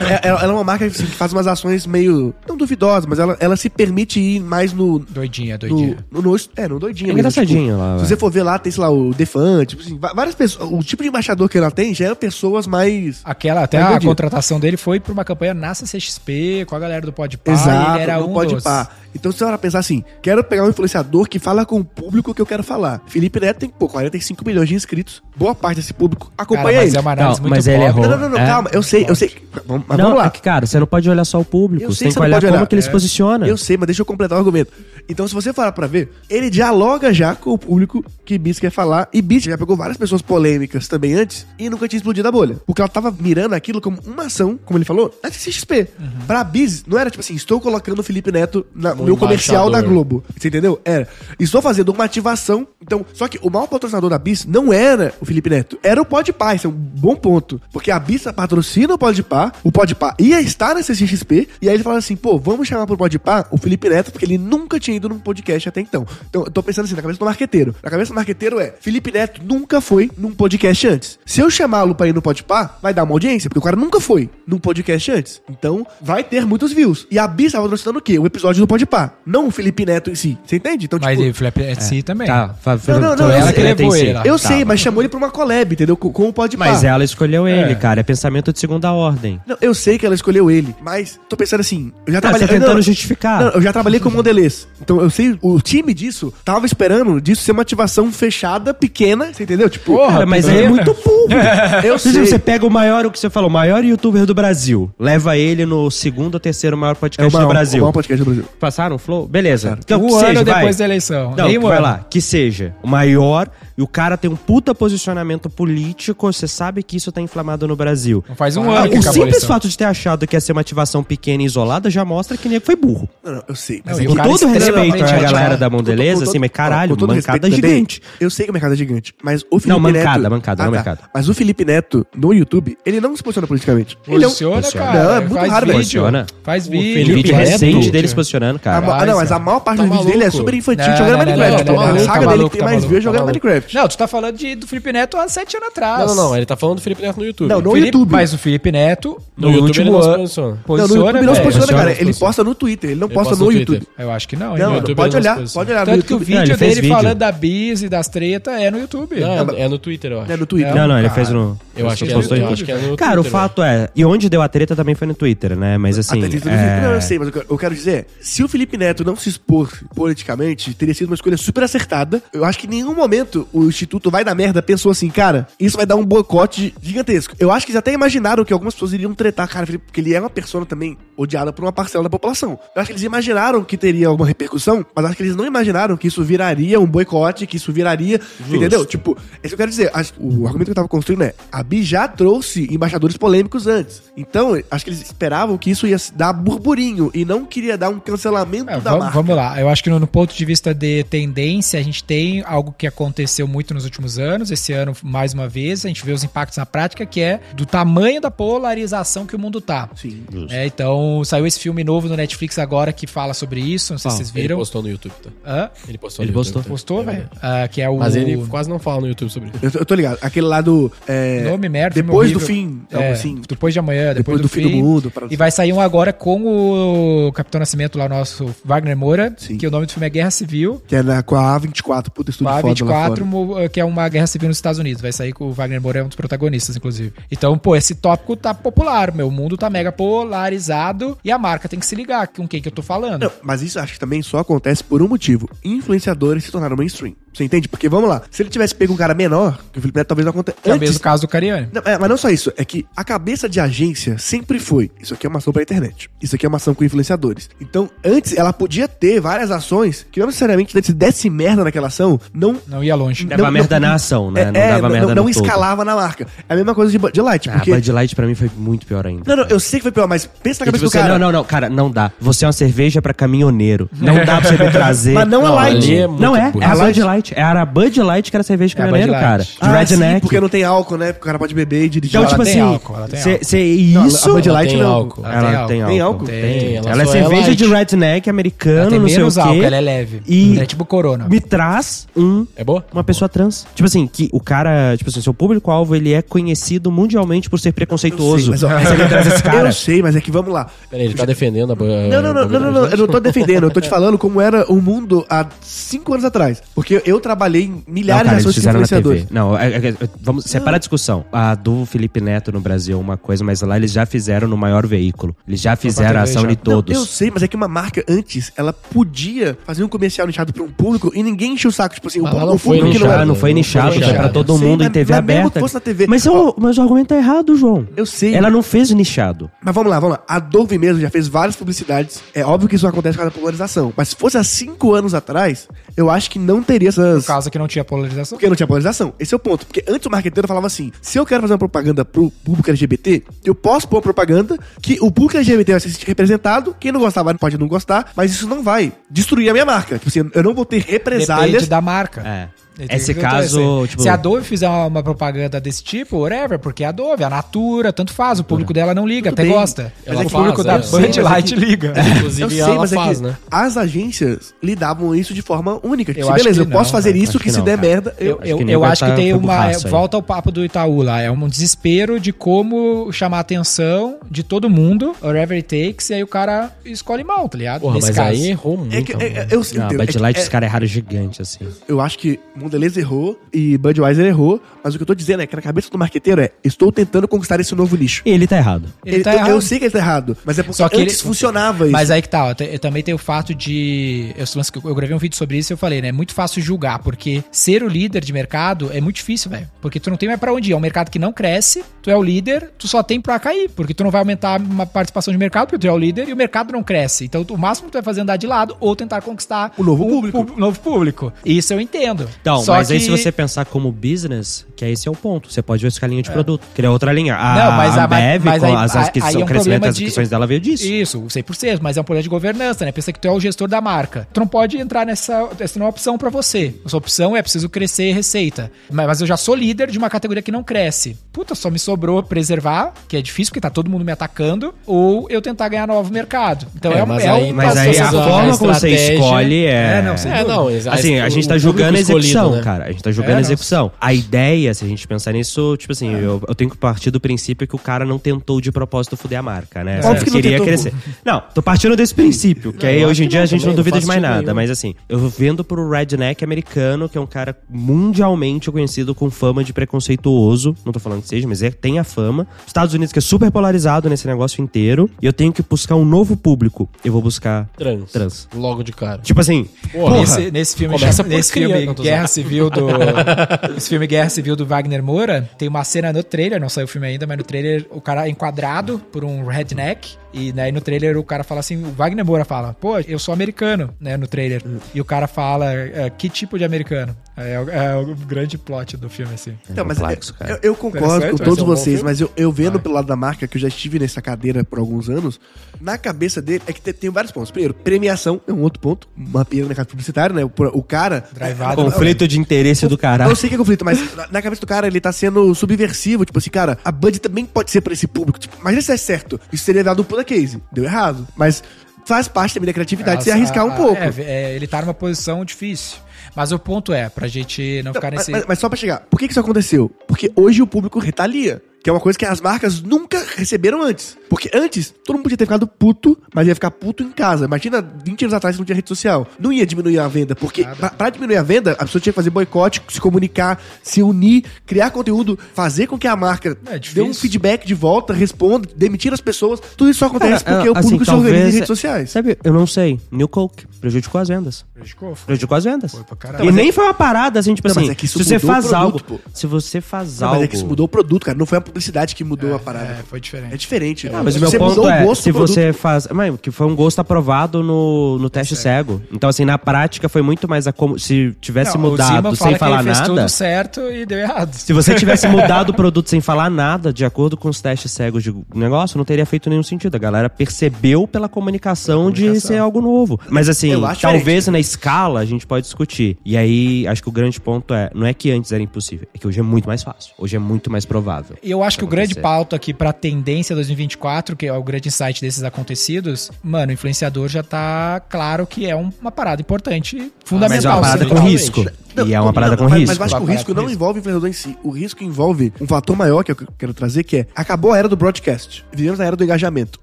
É, Ela ela é uma marca assim, que faz umas ações meio. não duvidosas, mas ela, ela se permite ir mais no. Doidinha, No, doidinha. no, no- é, no doidinho. É mesmo, engraçadinho lá, tipo, vai. se você for ver lá, tem, sei lá, o Defante, tipo assim, várias pessoas. O tipo de embaixador que ela tem já é pessoas mais. Aquela, até Mas a doidinha. contratação dele foi pra uma campanha na CCXP, com a galera do Podpah, Exato, ele era um pode dos... pá. Então você vai pensar assim, quero pegar um influenciador que fala com o público que eu quero falar. Felipe Neto tem, pô, 45 milhões de inscritos. Boa parte desse público Cara, acompanha mas ele. é uma análise Não, muito mas ele errou. Não, não, não, não, É. calma, eu sei, eu sei. Vamos, mas não, vamos lá. é que, cara, você não pode olhar só o público. Eu Você sei tem que que você não olhar pode como olhar. que ele se É. posiciona. Eu sei, mas deixa eu completar o argumento. Então, se você parar pra ver, ele dialoga já com o público que Bis quer falar. E Bis já pegou várias pessoas polêmicas também antes e nunca tinha explodido a bolha. Porque ela tava mirando aquilo como uma ação, como ele falou, na CXP. Pra Bis, não era tipo assim, estou colocando o Felipe Neto no meu comercial da. Globo. Você entendeu? Era. Estou fazendo uma ativação. Então, só que o maior patrocinador da Bis não era o Felipe Neto, era o Podpah. Isso é um bom ponto. Porque a Bis patrocina o Podpah, o Podpah ia estar na CXP, e aí ele fala assim, pô, vamos chamar pro Podpah o Felipe Neto, porque ele nunca tinha ido num podcast até então. Então, eu tô pensando assim, na cabeça do marqueteiro. Na cabeça do marqueteiro é, Felipe Neto nunca foi num podcast antes. Se eu chamá-lo pra ir no Podpah, vai dar uma audiência, porque o cara nunca foi num podcast antes. Então, vai ter muitos views. E a Bis tava patrocinando o quê? O episódio do Podpah, não o Felipe Neto em si. Você entende? Então, Mas tipo... ele Felipe Neto si também. Tá, Não, não, não, ela sei. que levou ele lá. Eu sei, mas chamou ele pra uma collab, entendeu? Com, com o Podpah. Mas ela escolheu ele, É. cara. É pensamento de segunda ordem. Não, eu sei que ela escolheu ele, mas tô pensando assim, eu já Ah, trabalhei... você tá tentando não, justificar. não, eu já trabalhei com modelês. Então eu sei, o time disso tava esperando disso ser uma ativação fechada, pequena, você entendeu? Tipo, Cara, mas aí é muito burro. eu Se sei. você pega o maior, o que você falou, o maior youtuber do Brasil, leva ele no segundo ou terceiro maior É o podcast maior, do o Brasil. maior podcast do Brasil. Passaram o flow? Beleza. Então, um que ano seja, depois vai. da eleição. Não, vai lá, que seja o maior e o cara tem um puta posicionamento político, você sabe que isso tá inflamado no Brasil. Não faz um Ah, ano que o simples fato de ter achado que ia ser uma ativação pequena e isolada já mostra que nego foi burro. Não, não, eu sei. Não, Mas é o cara Com todo extremamente respeito à galera da Mondeleza, assim, mas caralho, com todo mancada respeito também, gigante. Eu sei que a mercado é gigante, mas o Felipe mancada, Neto... mancada, não mercado. Mas o Felipe Neto, no YouTube, ele não se posiciona politicamente. Ele é um... Posiciona, Posiciona. cara. Não, é muito faz raro, vídeo. Posiciona. Faz O vídeo. Felipe vídeo Neto. recente dele se posicionando, cara. ma- ah, não, mas a maior parte Tá dos vídeos dele é super infantil, Não, jogando não, não, Minecraft. não, não, a não, saga tá dele que tem tá mais views é jogando tá. Minecraft. Não, tu tá falando de, do Felipe Neto há sete anos atrás. Não, não, não. Ele tá falando do Felipe Neto no YouTube. Não, no Felipe- YouTube. Mas o Felipe Neto, no, No YouTube último ele não se ano, posiciona. Não, no posiciona, YouTube ele não se posiciona, posiciona, cara. não Ele posiciona. posta no Twitter, ele não Ele posta posta no no YouTube. Twitter. Eu acho que não, hein? Não, no YouTube. pode ele não se olhar, posiciona. pode olhar no Tanto que o vídeo dele vídeo. falando da bis e das treta é no YouTube. Não, é, é no Twitter, eu acho. É no Twitter. Não, não, ele fez no. Eu acho que é, acho que é no Cara, o Twitter, fato é. E onde deu a treta também foi no Twitter, né? Mas assim. Até dentro do é... Felipe, não, eu sei, mas eu quero- eu quero dizer, se o Felipe Neto não se expor politicamente, teria sido uma escolha super acertada. Eu acho que em nenhum momento o Instituto Vai da Merda pensou assim, cara, isso vai dar um boicote gigantesco. Eu acho que eles até imaginaram que algumas pessoas iriam tretar, cara, porque ele é uma persona também odiada por uma parcela da população. Eu acho que eles imaginaram que teria alguma repercussão, mas acho que eles não imaginaram que isso viraria um boicote, que isso viraria. Entendeu? Tipo, é isso que eu quero dizer. Acho- o argumento que eu tava construindo é: a Bi já trouxe embaixadores polêmicos antes. Então, acho que eles esperavam que isso ia dar burburinho e não queria dar um cancelamento É, da vamos, marca. vamos lá, eu acho que no, no ponto de vista de tendência, a gente tem algo que aconteceu muito nos últimos anos. Esse ano, mais uma vez, a gente vê os impactos na prática, que é do tamanho da polarização que o mundo tá. Sim. É, então, saiu esse filme novo no Netflix agora que fala sobre isso. Não sei se vocês Ele viram. postou no YouTube, tá? Hã? Ele postou Ele no YouTube. postou. Postou, velho? Ah, que é o. Mas ele quase não fala no YouTube sobre isso. Eu, tô- ligado. Aquele lá do. É, Nome merda, depois do fim. É, assim. depois de amanhã, depois, Depois do fim do mundo, para- E vai sair um agora com o Capitão Nascimento lá, o nosso Wagner Moura, Sim. que o nome do filme é Guerra Civil. Que é na, com a A24, puta estúdio A foda lá 24, fora. mo- que é uma guerra civil nos Estados Unidos. Vai sair com o Wagner Moura, é um dos protagonistas, inclusive. Então, pô, esse tópico tá popular, meu. O mundo tá mega polarizado e a marca tem que se ligar com quem que eu tô falando. Não, mas isso acho que também só acontece por um motivo. Influenciadores se tornaram mainstream. Você entende? Porque, vamos lá, se ele tivesse pego um cara menor, que o Felipe Neto talvez não aconteça. É o mesmo caso do Cariani. Não, é, mas não só isso, é que a cabeça de agência sempre foi: isso aqui é uma ação pra internet, isso aqui é uma ação com influenciadores. Então, antes ela podia ter várias ações que não necessariamente se desse merda naquela ação, não. Não ia longe. Dava merda na ação, né? É, Não é, dava merda não no todo. escalava na marca. É a mesma coisa de Bud Light, Ah, porque. Bud Light pra mim foi muito pior ainda. Não, não, eu sei que foi pior, mas pensa na Porque, cabeça tipo, do cara. Não, não, não, cara, não dá. Você é uma cerveja pra caminhoneiro. Não dá pra você me trazer. Mas não a Não, Light. é Não é, burro. é a A Bud Light- Light. Era a Bud Light que era cerveja de É a caminhoneiro, Bud cara. Light. De Ah, sim, redneck. porque não tem álcool, né? Porque o cara pode beber e dirigir. Então, Ela tipo tem assim, álcool, ela tem cê- álcool. cê- Não, isso... a Bud Light tem não. álcool. Ela Ela tem álcool. Tem álcool? Tem, ela Ela é só cerveja light. de redneck Ela americano, tem não sei o menos álcool, quê. ela é leve. E- é tipo corona. Me traz um É boa? uma pessoa trans. Tipo assim, que o cara, tipo assim, seu público-alvo, ele é conhecido mundialmente por ser preconceituoso. Eu sei, mas, ó, você traz esse cara. Eu sei, mas é que vamos lá. Peraí, ele tá defendendo a Não, não, não, não, não, não, eu não tô defendendo, eu tô te falando como era o mundo há cinco anos atrás. Porque eu trabalhei em Não, milhares cara, de ações TV. influenciadores. Não, é- é- é- vamos separar a discussão. A do Felipe Neto no Brasil é uma coisa, mas lá eles já fizeram no maior veículo. Eles já fizeram a ação já. de todos. Não, eu sei, mas é que uma marca antes, ela podia fazer um comercial nichado pra um público e ninguém enchia o saco. Tipo assim, o público, não foi público que não Nichado, era. não foi nichado, foi pra nichado. todo Eu sei, mundo em mas- TV mas mesmo aberta. que fosse na TV. Mas, o, mas o argumento tá errado, João. Eu sei. Ela não fez nichado. Mas vamos lá, vamos lá. A Dove mesmo já fez várias publicidades. É óbvio que isso acontece com a polarização. Mas se fosse há cinco anos atrás, eu acho que não teria essas. Por causa que não tinha polarização. Porque não tinha polarização. Esse é o ponto. Porque antes o marqueteiro falava assim: se eu quero fazer uma propaganda pro público LGBT, eu posso pôr uma propaganda que o público LGBT vai se sentir representado. Quem não gostar vai- pode não gostar, mas isso não vai destruir a minha marca. Tipo assim, eu não vou ter represálias. Depende da marca. É. Esse O caso, tipo- Se a Dove fizer uma, uma propaganda desse tipo, whatever, porque é a Dove, a Natura, tanto faz, o público dela não liga, Tudo até bem. gosta. Mas Mas é o que público faz, da é. Bud é Light que- liga. Inclusive, Eu sei, ela mas faz, é né? as agências lidavam isso de forma única. Eu acho beleza, eu que posso não, fazer cara. isso que, que se não, der cara. merda. Eu, Eu, eu, que eu acho tá- que tem foi uma. Volta ao papo do Itaú lá. É um desespero de como chamar a atenção de todo mundo, whatever it takes, e aí o cara escolhe mal, tá ligado? Porra, Nesse mas caso. aí errou muito. é que, é- é- mano. eu, Não, entendo, Bud é Light, é- os caras erraram gigante, assim. eu acho que Mondelez errou e Budweiser errou, mas o que eu tô dizendo é que na cabeça do marqueteiro é, estou tentando conquistar esse novo nicho. Ele tá errado. Ele tá eu, errado. eu sei que ele tá errado, mas é porque Só que antes ele- funcionava isso. Mas aí que tá, ó, eu também tem o fato de. Eu, eu gravei um vídeo sobre isso e eu falei, né? É muito fácil julgar, porque ser o líder de mercado é muito difícil, velho. Porque tu não tem mais pra onde ir. É um mercado que não cresce, tu é o líder, tu só tem pra cair. Porque tu não vai aumentar uma participação de mercado, porque tu é o líder e o mercado não cresce. Então o máximo que tu vai fazer é andar de lado ou tentar conquistar O novo público. pu- novo público. Isso eu entendo. Então, Só mas aí que- se você pensar como business, que esse é o ponto. Você pode ver essa linha de produto. Que é outra linha. A, Não, mas a- Ambev, mas aí- as aí aquisições, é um o crescimento das de- aquisições dela veio disso. Isso, 100%, mas é um problema de governança, né? Pensa que tu é o gestor da marca. Tu não pode entrar nessa. Essa não é uma opção pra você. Essa opção é preciso crescer receita. Mas, mas eu já sou líder de uma categoria que não cresce. Puta, só me sobrou preservar, que é difícil porque tá todo mundo me atacando, ou eu tentar ganhar novo mercado. Então é, É, um- mas é aí- um Mas aí a forma como você escolhe é. É, não, É, não, Assim, a gente tá julgando a público execução, né? cara. A gente tá julgando É, a execução. A ideia, se a gente pensar nisso, tipo assim, eu, eu tenho que partir do princípio que o cara não tentou de propósito fuder a marca, né? Óbvio que não queria tentou, crescer. Não, tô partindo desse princípio, que Não, aí hoje em dia não a gente também, não duvida de mais sentido nada. nenhum. Mas assim, eu vendo pro redneck americano, que é um cara mundialmente conhecido com fama de preconceituoso. Não tô falando que seja, mas é, tem a fama. Estados Unidos que é super polarizado nesse negócio inteiro. E eu tenho que buscar um novo público. Eu vou buscar Trans. trans. Logo de cara. Tipo assim, Porra. Nesse, nesse filme, Começa por nesse filme Guerra. Civil do esse filme Guerra Civil do Wagner Moura, tem uma cena no trailer, não saiu o filme ainda, mas no trailer o cara é enquadrado por um redneck e daí no trailer o cara fala assim, o Wagner Moura fala: "Pô, eu sou americano", né, no trailer. E o cara fala: "É, "Que tipo de americano?" É, o- é o grande plot do filme assim. Então, mas complexo, eu, cara. eu concordo com todos um vocês, mas eu, eu vendo pelo lado da marca, que eu já estive nessa cadeira por alguns anos, na cabeça dele é que tem, tem vários pontos. Primeiro, premiação é um outro ponto, uma pena no mercado publicitário, né? O, o cara. Drivado. conflito de interesse do Eu caralho. sei que é conflito, mas na, na cabeça do cara ele tá sendo subversivo. Tipo assim, cara, a Bud também pode ser pra esse público. Tipo, mas isso é certo. Isso seria dado pula case. Deu errado. Mas faz parte também da criatividade de se arriscar um a- pouco. é, é, ele tá numa posição difícil. Mas o ponto é, pra gente não ficar Mas, nesse. mas- mas só pra chegar, por que que isso aconteceu? Porque hoje o público retalia. Que é uma coisa que as marcas nunca receberam antes. Porque antes, todo mundo podia ter ficado puto, mas ia ficar puto em casa. Imagina 20 anos atrás que não tinha rede social. Não ia diminuir a venda. Porque pra, pra diminuir a venda, a pessoa tinha que fazer boicote, se comunicar, se unir, criar conteúdo, fazer com que a marca É dê difícil. um feedback de volta, responda, demitir as pessoas. Tudo isso só acontece Cara, porque o assim, público se organiza em redes sociais. Sabe, eu não sei. New Coke prejudicou as vendas. Prejudicou? Foi. Prejudicou as vendas. Foi pra caralho. E nem foi uma parada assim, tipo Não, mas assim, é que isso se você mudou o faz produto, algo, pô. se você faz Não, algo mas é que isso mudou o produto, cara. Não foi a publicidade que mudou a parada. É, foi diferente. É diferente. Ah, mas o Você meu ponto mudou o é, gosto se você faz... Mas, que foi um gosto aprovado no, no teste cego. Então, assim, na prática foi muito mais a como... Se tivesse Não, o mudado sem falar nada... tudo certo e deu errado. Se você tivesse mudado o produto sem falar nada, de acordo com os testes cegos de negócio, não teria feito nenhum sentido. A galera percebeu pela comunicação, de comunicação. ser algo novo. Mas assim, Eu talvez na escala a gente pode discutir. E aí, acho que o grande ponto é, não é que antes era impossível, é que hoje é muito mais fácil. Hoje é muito mais provável. E eu acho que o grande pauta aqui pra tendência 2024, que é o grande insight desses acontecidos, mano, o influenciador já tá claro que é um- uma parada importante, Mas é fundamental. uma parada com risco. Não, e é uma não, parada com mas, risco. Mas eu acho que o risco não envolve o influenciador em si. O risco envolve um fator maior que eu quero trazer, que é acabou a era do broadcast. Vivemos na era do engajamento.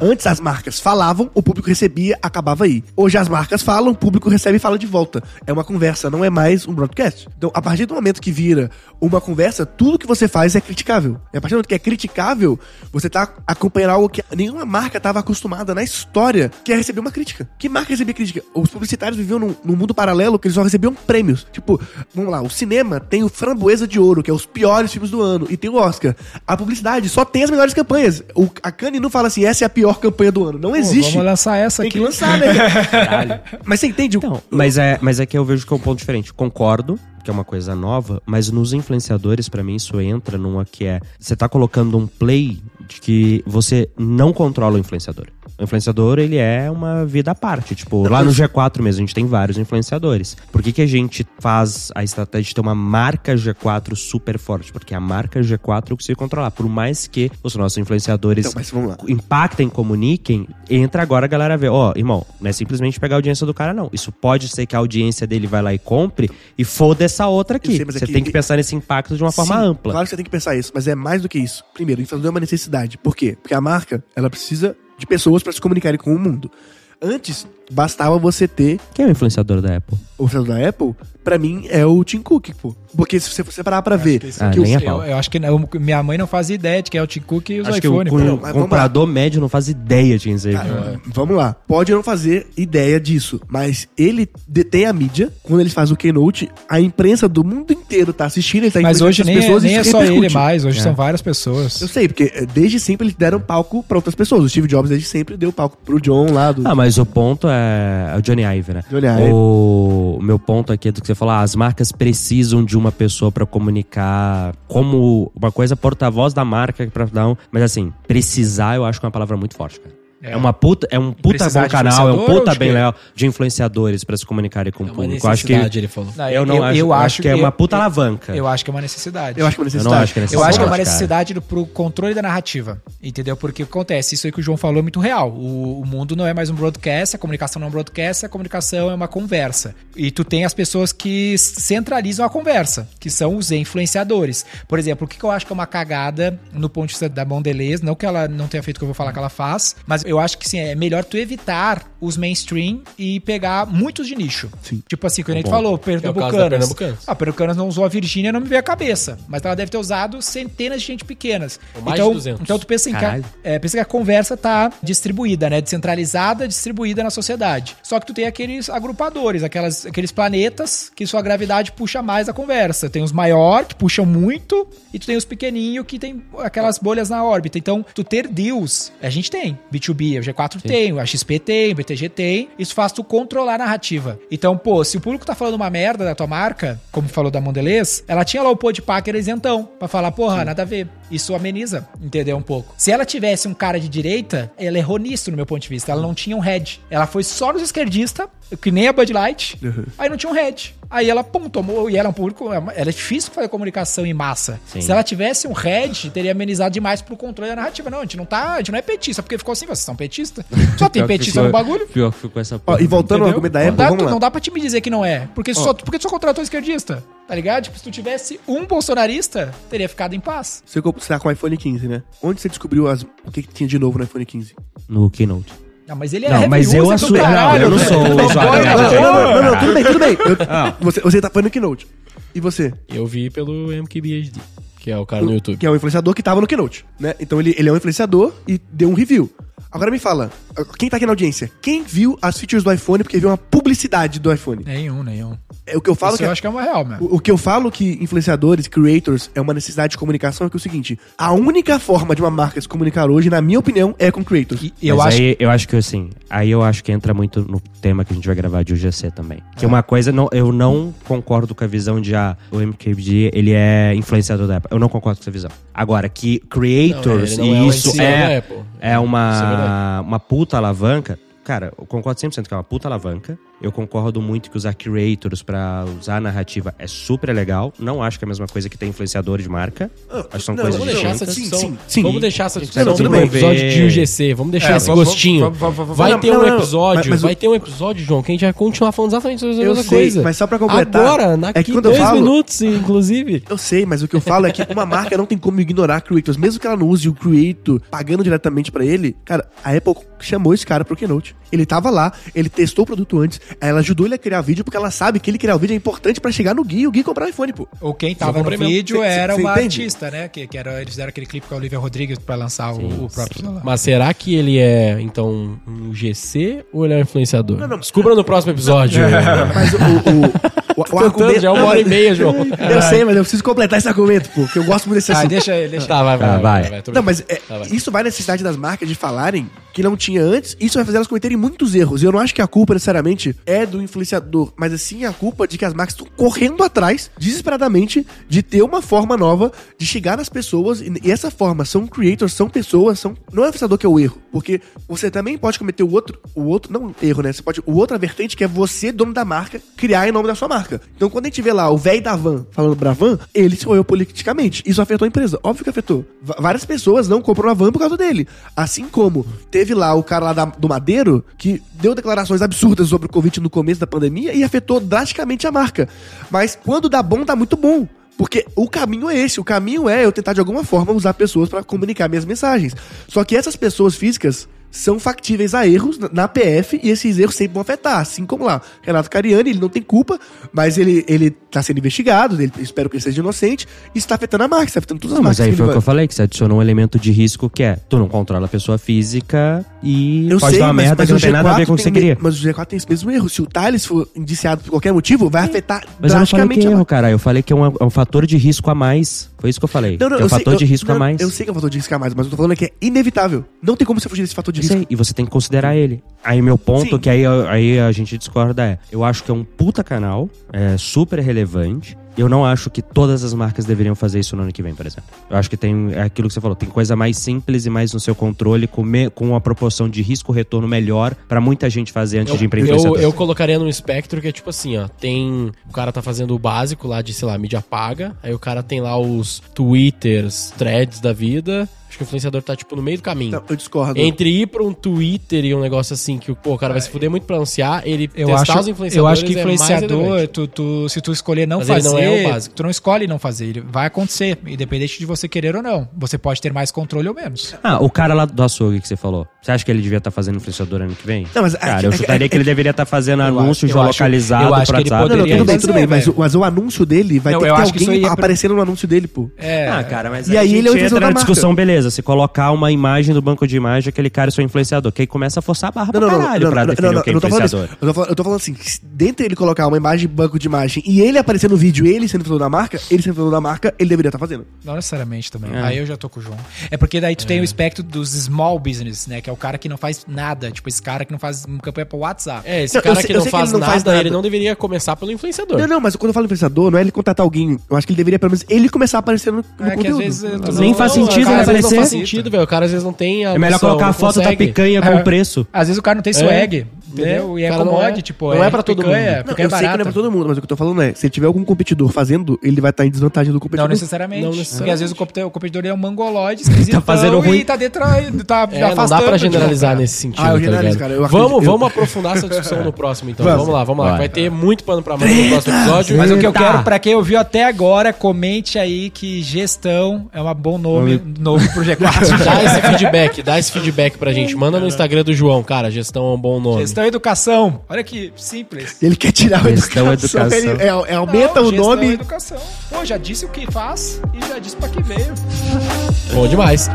Antes as marcas falavam, o público recebia, acabava aí. Hoje as marcas falam, o público recebe e fala de volta. É uma conversa, não é mais um broadcast. Então, a partir do momento que vira uma conversa, tudo que você faz é criticável. E a partir do momento que é criticável, você tá acompanhando algo que nenhuma marca estava acostumada na história, que é receber uma crítica. Que marca recebia crítica? Os publicitários viviam num, num mundo paralelo que eles só recebiam prêmios. Tipo, vamos lá, o cinema tem o Framboesa de Ouro, que é os piores filmes do ano, e tem o Oscar. A publicidade só tem as melhores campanhas. O, a Cannes não fala assim, essa é a pior campanha do ano. Não Pô, existe. Vamos lançar essa Tem aqui. que lançar, né? cara? Mas você entende? o- Então, mas é, mas é que eu vejo que é um ponto diferente. Concordo que é uma coisa nova, mas nos influenciadores, pra mim, isso entra numa que é. Você tá colocando um play de que você não controla o influenciador. O influenciador, ele é uma vida à parte. Tipo, lá no G4 mesmo, a gente tem vários influenciadores. Por que, que a gente faz a estratégia de ter uma marca G4 super forte? Porque a marca G4 eu consigo controlar. Por mais que os nossos influenciadores Então, impactem, comuniquem, entra agora a galera ver, ó, irmão, não é simplesmente pegar a audiência do cara, não. Isso pode ser que a audiência dele vai lá e compre e foda essa outra aqui. Sei, é você que- tem que pensar nesse impacto de uma forma Sim, ampla. Claro que você tem que pensar isso, mas é mais do que isso. Primeiro, o influenciador é uma necessidade. Por quê? Porque a marca, ela precisa de pessoas para se comunicarem com o mundo. Antes, bastava você ter Quem é o influenciador da Apple? o influenciador da Apple. Pra mim, é o Tim Cook, pô. Porque se você for parar pra ver... Ah, que o- nem a Eu, pau. eu acho que não, minha mãe não faz ideia de que é o Tim Cook e os Acho que o, iPhone. o comprador médio não faz ideia de quem seja. Cara, Vamos lá. Pode não fazer ideia disso, mas ele detém a mídia. Quando eles fazem o Keynote, a imprensa do mundo inteiro tá assistindo, ele tá Mas hoje as nem, é, pessoas e nem é isso só ele mais, hoje É. são várias pessoas. Eu sei, porque eh, desde sempre eles deram palco pra outras pessoas. O Steve Jobs desde sempre deu palco pro John lá do. Ah, mas o ponto é, é o Johnny Ive, né? Johnny Ive. O meu ponto aqui é do que você falou, ah, as marcas precisam de uma pessoa pra comunicar como uma coisa porta-voz da marca para dar um, mas assim, precisar eu acho que é uma palavra muito forte, cara. É, uma puta, é um puta bom canal, é um puta bem legal de influenciadores pra se comunicarem com o É uma público. Eu acho que necessidade, ele falou. Não, eu não acho, eu acho que é uma puta alavanca. Eu acho que é uma necessidade. Eu acho que é uma Eu necessidade. acho que é Eu necessidade. acho que é uma cara. necessidade do, pro controle da narrativa. Entendeu? Porque o que acontece? Isso aí que o João falou é muito real. O, o mundo não é mais um broadcast, a comunicação não é um broadcast, a comunicação é uma conversa. E tu tem as pessoas que centralizam a conversa, que são os influenciadores. Por exemplo, o que, que eu acho que é uma cagada no ponto de vista da Mondelez, não que ela não tenha feito o que eu vou falar que ela faz, mas eu acho que sim, é melhor tu evitar os mainstream e pegar muitos de nicho. Sim. Tipo assim, que a gente bom. falou, caso da Pernambucanas. A Pernambucanas não usou a Virgínia, não me veio a cabeça. Mas ela deve ter usado centenas de gente pequenas. Ou mais de então, 200. então tu pensa, em que, a- Caralho. é, pensa que a conversa tá distribuída, né? Descentralizada, distribuída na sociedade. Só que tu tem aqueles agrupadores, aquelas, aqueles planetas que sua gravidade puxa mais a conversa. Tem os maiores, que puxam muito, e tu tem os pequenininhos, que tem aquelas bolhas na órbita. Então, tu ter deals, a gente tem. B2B, a G4 tem, a XP tem, o BTG tem. Isso faz tu controlar a narrativa. Então, pô, se o público tá falando uma merda da tua marca, como falou da Mondelez, ela tinha lá o Podpah que era isentão, pra falar, porra, nada a ver. Isso ameniza, entendeu? Um pouco. Se ela tivesse um cara de direita, ela errou nisso, no meu ponto de vista. Ela não tinha um head. Ela foi só nos esquerdistas, que nem a Bud Light, aí não tinha um head. Aí ela, pum, tomou, e ela é um público, ela é difícil fazer comunicação em massa. Sim. Se ela tivesse um head, teria amenizado demais pro controle da narrativa. Não, a gente não tá, a gente não é petista, porque ficou assim, vocês são petistas. Só tem petista no bagulho. Pior que ficou essa Ó, porra. e voltando ao argumento da não, Apple, dá, vamos tu- lá. não dá pra te me dizer que não é. Porque, só, porque tu só contratou esquerdista. Tá ligado? Tipo, se tu tivesse um bolsonarista, teria ficado em paz. Você está com o iPhone 15, né? Onde você descobriu as- o que, que tinha de novo no iPhone 15? No Keynote. Não, mas ele é Não, mas eu é assumo- caralho, não, eu não sou usuário Não, não, tudo bem, tudo bem. Eu- Ah. você, você tá falando no Keynote. E você? Eu vi pelo MKBHD, que é o cara no YouTube. Que é o influenciador que tava no Keynote, né? Então ele, ele é um influenciador e deu um review. Agora me fala, quem tá aqui na audiência? Quem viu as features do iPhone porque viu uma publicidade do iPhone? Nenhum, nenhum. É o que eu falo Isso que eu acho que é uma real, mano. O, o que eu falo que influenciadores, creators, é uma necessidade de comunicação é que é o seguinte: a única forma de uma marca se comunicar hoje, na minha opinião, é com creators. E eu Mas acho aí, eu acho que assim, aí eu acho que entra muito no tema que a gente vai gravar de UGC também. Que uma coisa, não, eu não concordo com a visão de ah, o MKBD, ele é influenciador da Apple. Eu não concordo com essa visão. Agora, que creators, Não, é e isso é, é Isso é uma, puta alavanca. Cara, eu concordo 100% que é uma puta alavanca. Eu concordo muito que usar creators pra usar a narrativa é super legal. Não acho que é a mesma coisa que ter influenciador de marca. Acho que são não, coisas Vamos deixar essa discussão. sim, sim. Vamos deixar essa discussão Não, no tudo bem. episódio de UGC. Vamos deixar É, esse vamos- gostinho. vamos- vamos- vamos- vai não, ter não, um não, episódio, mas- mas vai o- ter um episódio, João, que a gente vai continuar falando exatamente sobre a mesma sei, coisa. mas só pra completar, Agora, é daqui eu dois falo- minutos, inclusive. Eu sei, mas o que eu falo é que uma marca não tem como ignorar creators. Mesmo que ela não use o creator pagando diretamente pra ele, cara, a Apple chamou esse cara pro Keynote. Ele tava lá, ele testou o produto antes, ela ajudou ele a criar vídeo porque ela sabe que ele criar o vídeo é importante pra chegar no Gui e o Gui comprar o iPhone, pô. Ou quem tava no mesmo. vídeo Cê- cê- era cê uma entende? artista, né? Que, que era, eles fizeram aquele clipe com a Olivia Rodrigues pra lançar o, o próprio celular. Mas será que ele é, então, um GC ou ele é um influenciador? Não, não. Descubra no próximo episódio. Mas o, o, o, o, já é uma Não, hora e meia, João. Eu sei, mas eu preciso completar esse argumento, pô, que eu gosto muito desse Ah, assunto. deixa ele, deixa Tá, vai, vai, Tá, vai. vai. vai, Não, mas é, Tá, isso vai na necessidade das marcas de falarem que não tinha antes. Isso vai fazer elas cometerem muitos erros. E eu não acho que a culpa necessariamente é do influenciador, mas assim a culpa de que as marcas estão correndo atrás, desesperadamente, de ter uma forma nova de chegar nas pessoas. E, essa forma são creators, são pessoas, são. Não é o influenciador que é o erro. Porque você também pode cometer o outro. O outro, não erro, né? Você pode. O outra vertente que é você, dono da marca, criar em nome da sua marca. Então quando a gente vê lá o velho da van falando pra van, ele se roeu politicamente. Isso afetou a empresa. Óbvio que afetou. Va- várias pessoas não compram a van por causa dele. Assim como teve lá o cara lá da- do Madeiro que deu declarações absurdas sobre o Covid no começo da pandemia e afetou drasticamente a marca. Mas quando dá bom, dá muito bom. Porque o caminho é esse. O caminho é eu tentar de alguma forma usar pessoas pra comunicar minhas mensagens. Só que essas pessoas físicas são factíveis a erros na- PF e esses erros sempre vão afetar. Assim como lá, Renato Cariani, ele não tem culpa, mas ele, ele tá sendo investigado, ele, espero que ele seja inocente, e isso tá afetando a marca, está afetando todas as Não, mas marcas. aí foi o que eu falei, que você adicionou um elemento de risco que é, tu não controla a pessoa física e Eu pode sei, dar uma mas, merda mas que não o tem nada a ver com o que você queria. Mas o G4 tem esse mesmo erro. Se o Thales for indiciado por qualquer motivo, vai afetar Mas eu não falei que drasticamente é erro, cara. Eu falei que é um, é um fator de risco a mais. Foi isso que eu falei. Não, não, é um eu sei- fator de eu- risco a mais. Eu sei que é um fator de risco a mais, mas eu tô falando que é inevitável. Não tem como você fugir desse fator de risco. Sei, e você tem que considerar ele. Aí meu ponto, Sim. que aí, aí a gente discorda é, eu acho que é um puta canal, é super relevante. Eu não acho que todas as marcas deveriam fazer isso no ano que vem, por exemplo. Eu acho que tem é aquilo que você falou, tem coisa mais simples e mais no seu controle, com, me- com uma proporção de risco-retorno melhor pra muita gente fazer antes de empreender. Eu, eu colocaria num espectro que é tipo assim, ó. Tem. O cara tá fazendo o básico lá de, sei lá, mídia paga. Aí o cara tem lá os Twitters, threads da vida. Acho que o influenciador tá, tipo, no meio do caminho. Não, eu discordo. Entre ir pra um Twitter e um negócio assim que pô, o cara vai se fuder muito pra anunciar, ele Eu testar acho, os eu influenciadores acho que é mais influenciador, relevante. tu, tu- se tu escolher não Mas ele fazer, não é o básico. tu não escolhe não fazer, ele vai acontecer, independente de você querer ou não. Você pode ter mais controle ou menos. Ah, o cara lá do açougue que você falou. Você acha que ele devia estar fazendo influenciador ano que vem? Não, mas cara, é- eu é- chutaria é- que ele deveria estar fazendo Eu anúncio acho- acho pro que ele WhatsApp. Não, não, poderia tudo bem, tudo bem, mas mas o anúncio dele vai Não, ter eu que ter acho alguém é pra- aparecendo no anúncio dele, pô. É, Ah, cara, mas E aí, aí ele é entra na discussão, beleza. Se colocar uma imagem do banco de imagem, aquele cara é seu influenciador. Que aí começa a forçar a barra Não, pra não, não, caralho não, pra não, definir não, não, o que é influenciador. Eu tô, falando, assim, se dentro ele colocar uma imagem, banco de imagem, e ele aparecer no vídeo, ele sendo influenciador da marca, ele sendo influenciador da marca, ele deveria estar fazendo. Não necessariamente também. É. Aí eu já tô com o João. É porque daí tu tem o espectro dos small business, né? Que é o cara que não faz nada. Tipo, esse cara que não faz uma campanha pro WhatsApp. É, esse Não, cara sei- que não, que faz, ele não nada, faz nada. ele não deveria começar pelo influenciador. Não, não, mas quando eu falo influenciador, não é ele contratar alguém. Eu acho que ele deveria, pelo menos, ele começar a aparecer no, no É que às conteúdo. vezes tô- Nem faz Não, sentido ele aparecer. Não faz sentido, velho. O cara às vezes não tem a É melhor colocar a não foto da picanha com É. preço. Às vezes o cara não tem swag, entendeu? É, E é não commodity, é- tipo. não é pra todo picanha, mundo. Não, picanha eu sei que não é pra todo mundo, mas o que eu tô falando é, se tiver algum competidor fazendo, ele vai estar em desvantagem do competidor. Não necessariamente. Não Porque necessariamente. às vezes o competidor, é um mangolóide esquisitão Tá fazendo ruim. e tá dentro, tá É, não dá afastando pra generalizar novo, nesse sentido, Ah, eu tá generalizo, ligado? cara, eu vamos, eu- vamos aprofundar essa discussão no próximo, então. Vamos. Vamos lá, vamos lá. Vai. Vai ter muito pano pra manga no próximo episódio. Mas o que eu quero, pra quem ouviu até agora, comente aí que gestão é um bom nome novo pro G4. Dá esse feedback, dá esse feedback pra gente. Manda no Instagram do João, cara. Gestão é um bom nome. Gestão e educação. Olha que simples. Ele quer tirar a educação. educação. Ele, é, é, aumenta Não, o nome. educação. Pô, já disse o que faz e já disse pra que veio. Bom demais.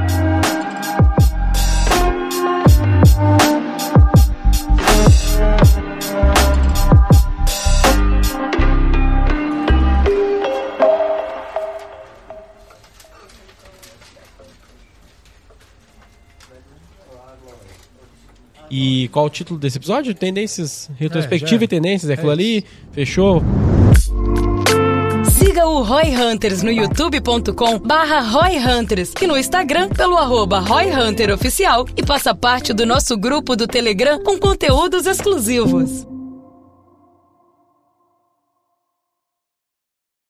E qual o título desse episódio? Tendências, retrospectiva É, e tendências, é aquilo É ali. Fechou? Siga o Roy Hunters no youtube.com barra Roy Hunters e no Instagram pelo arroba Roy Hunter Oficial e faça parte do nosso grupo do Telegram com conteúdos exclusivos.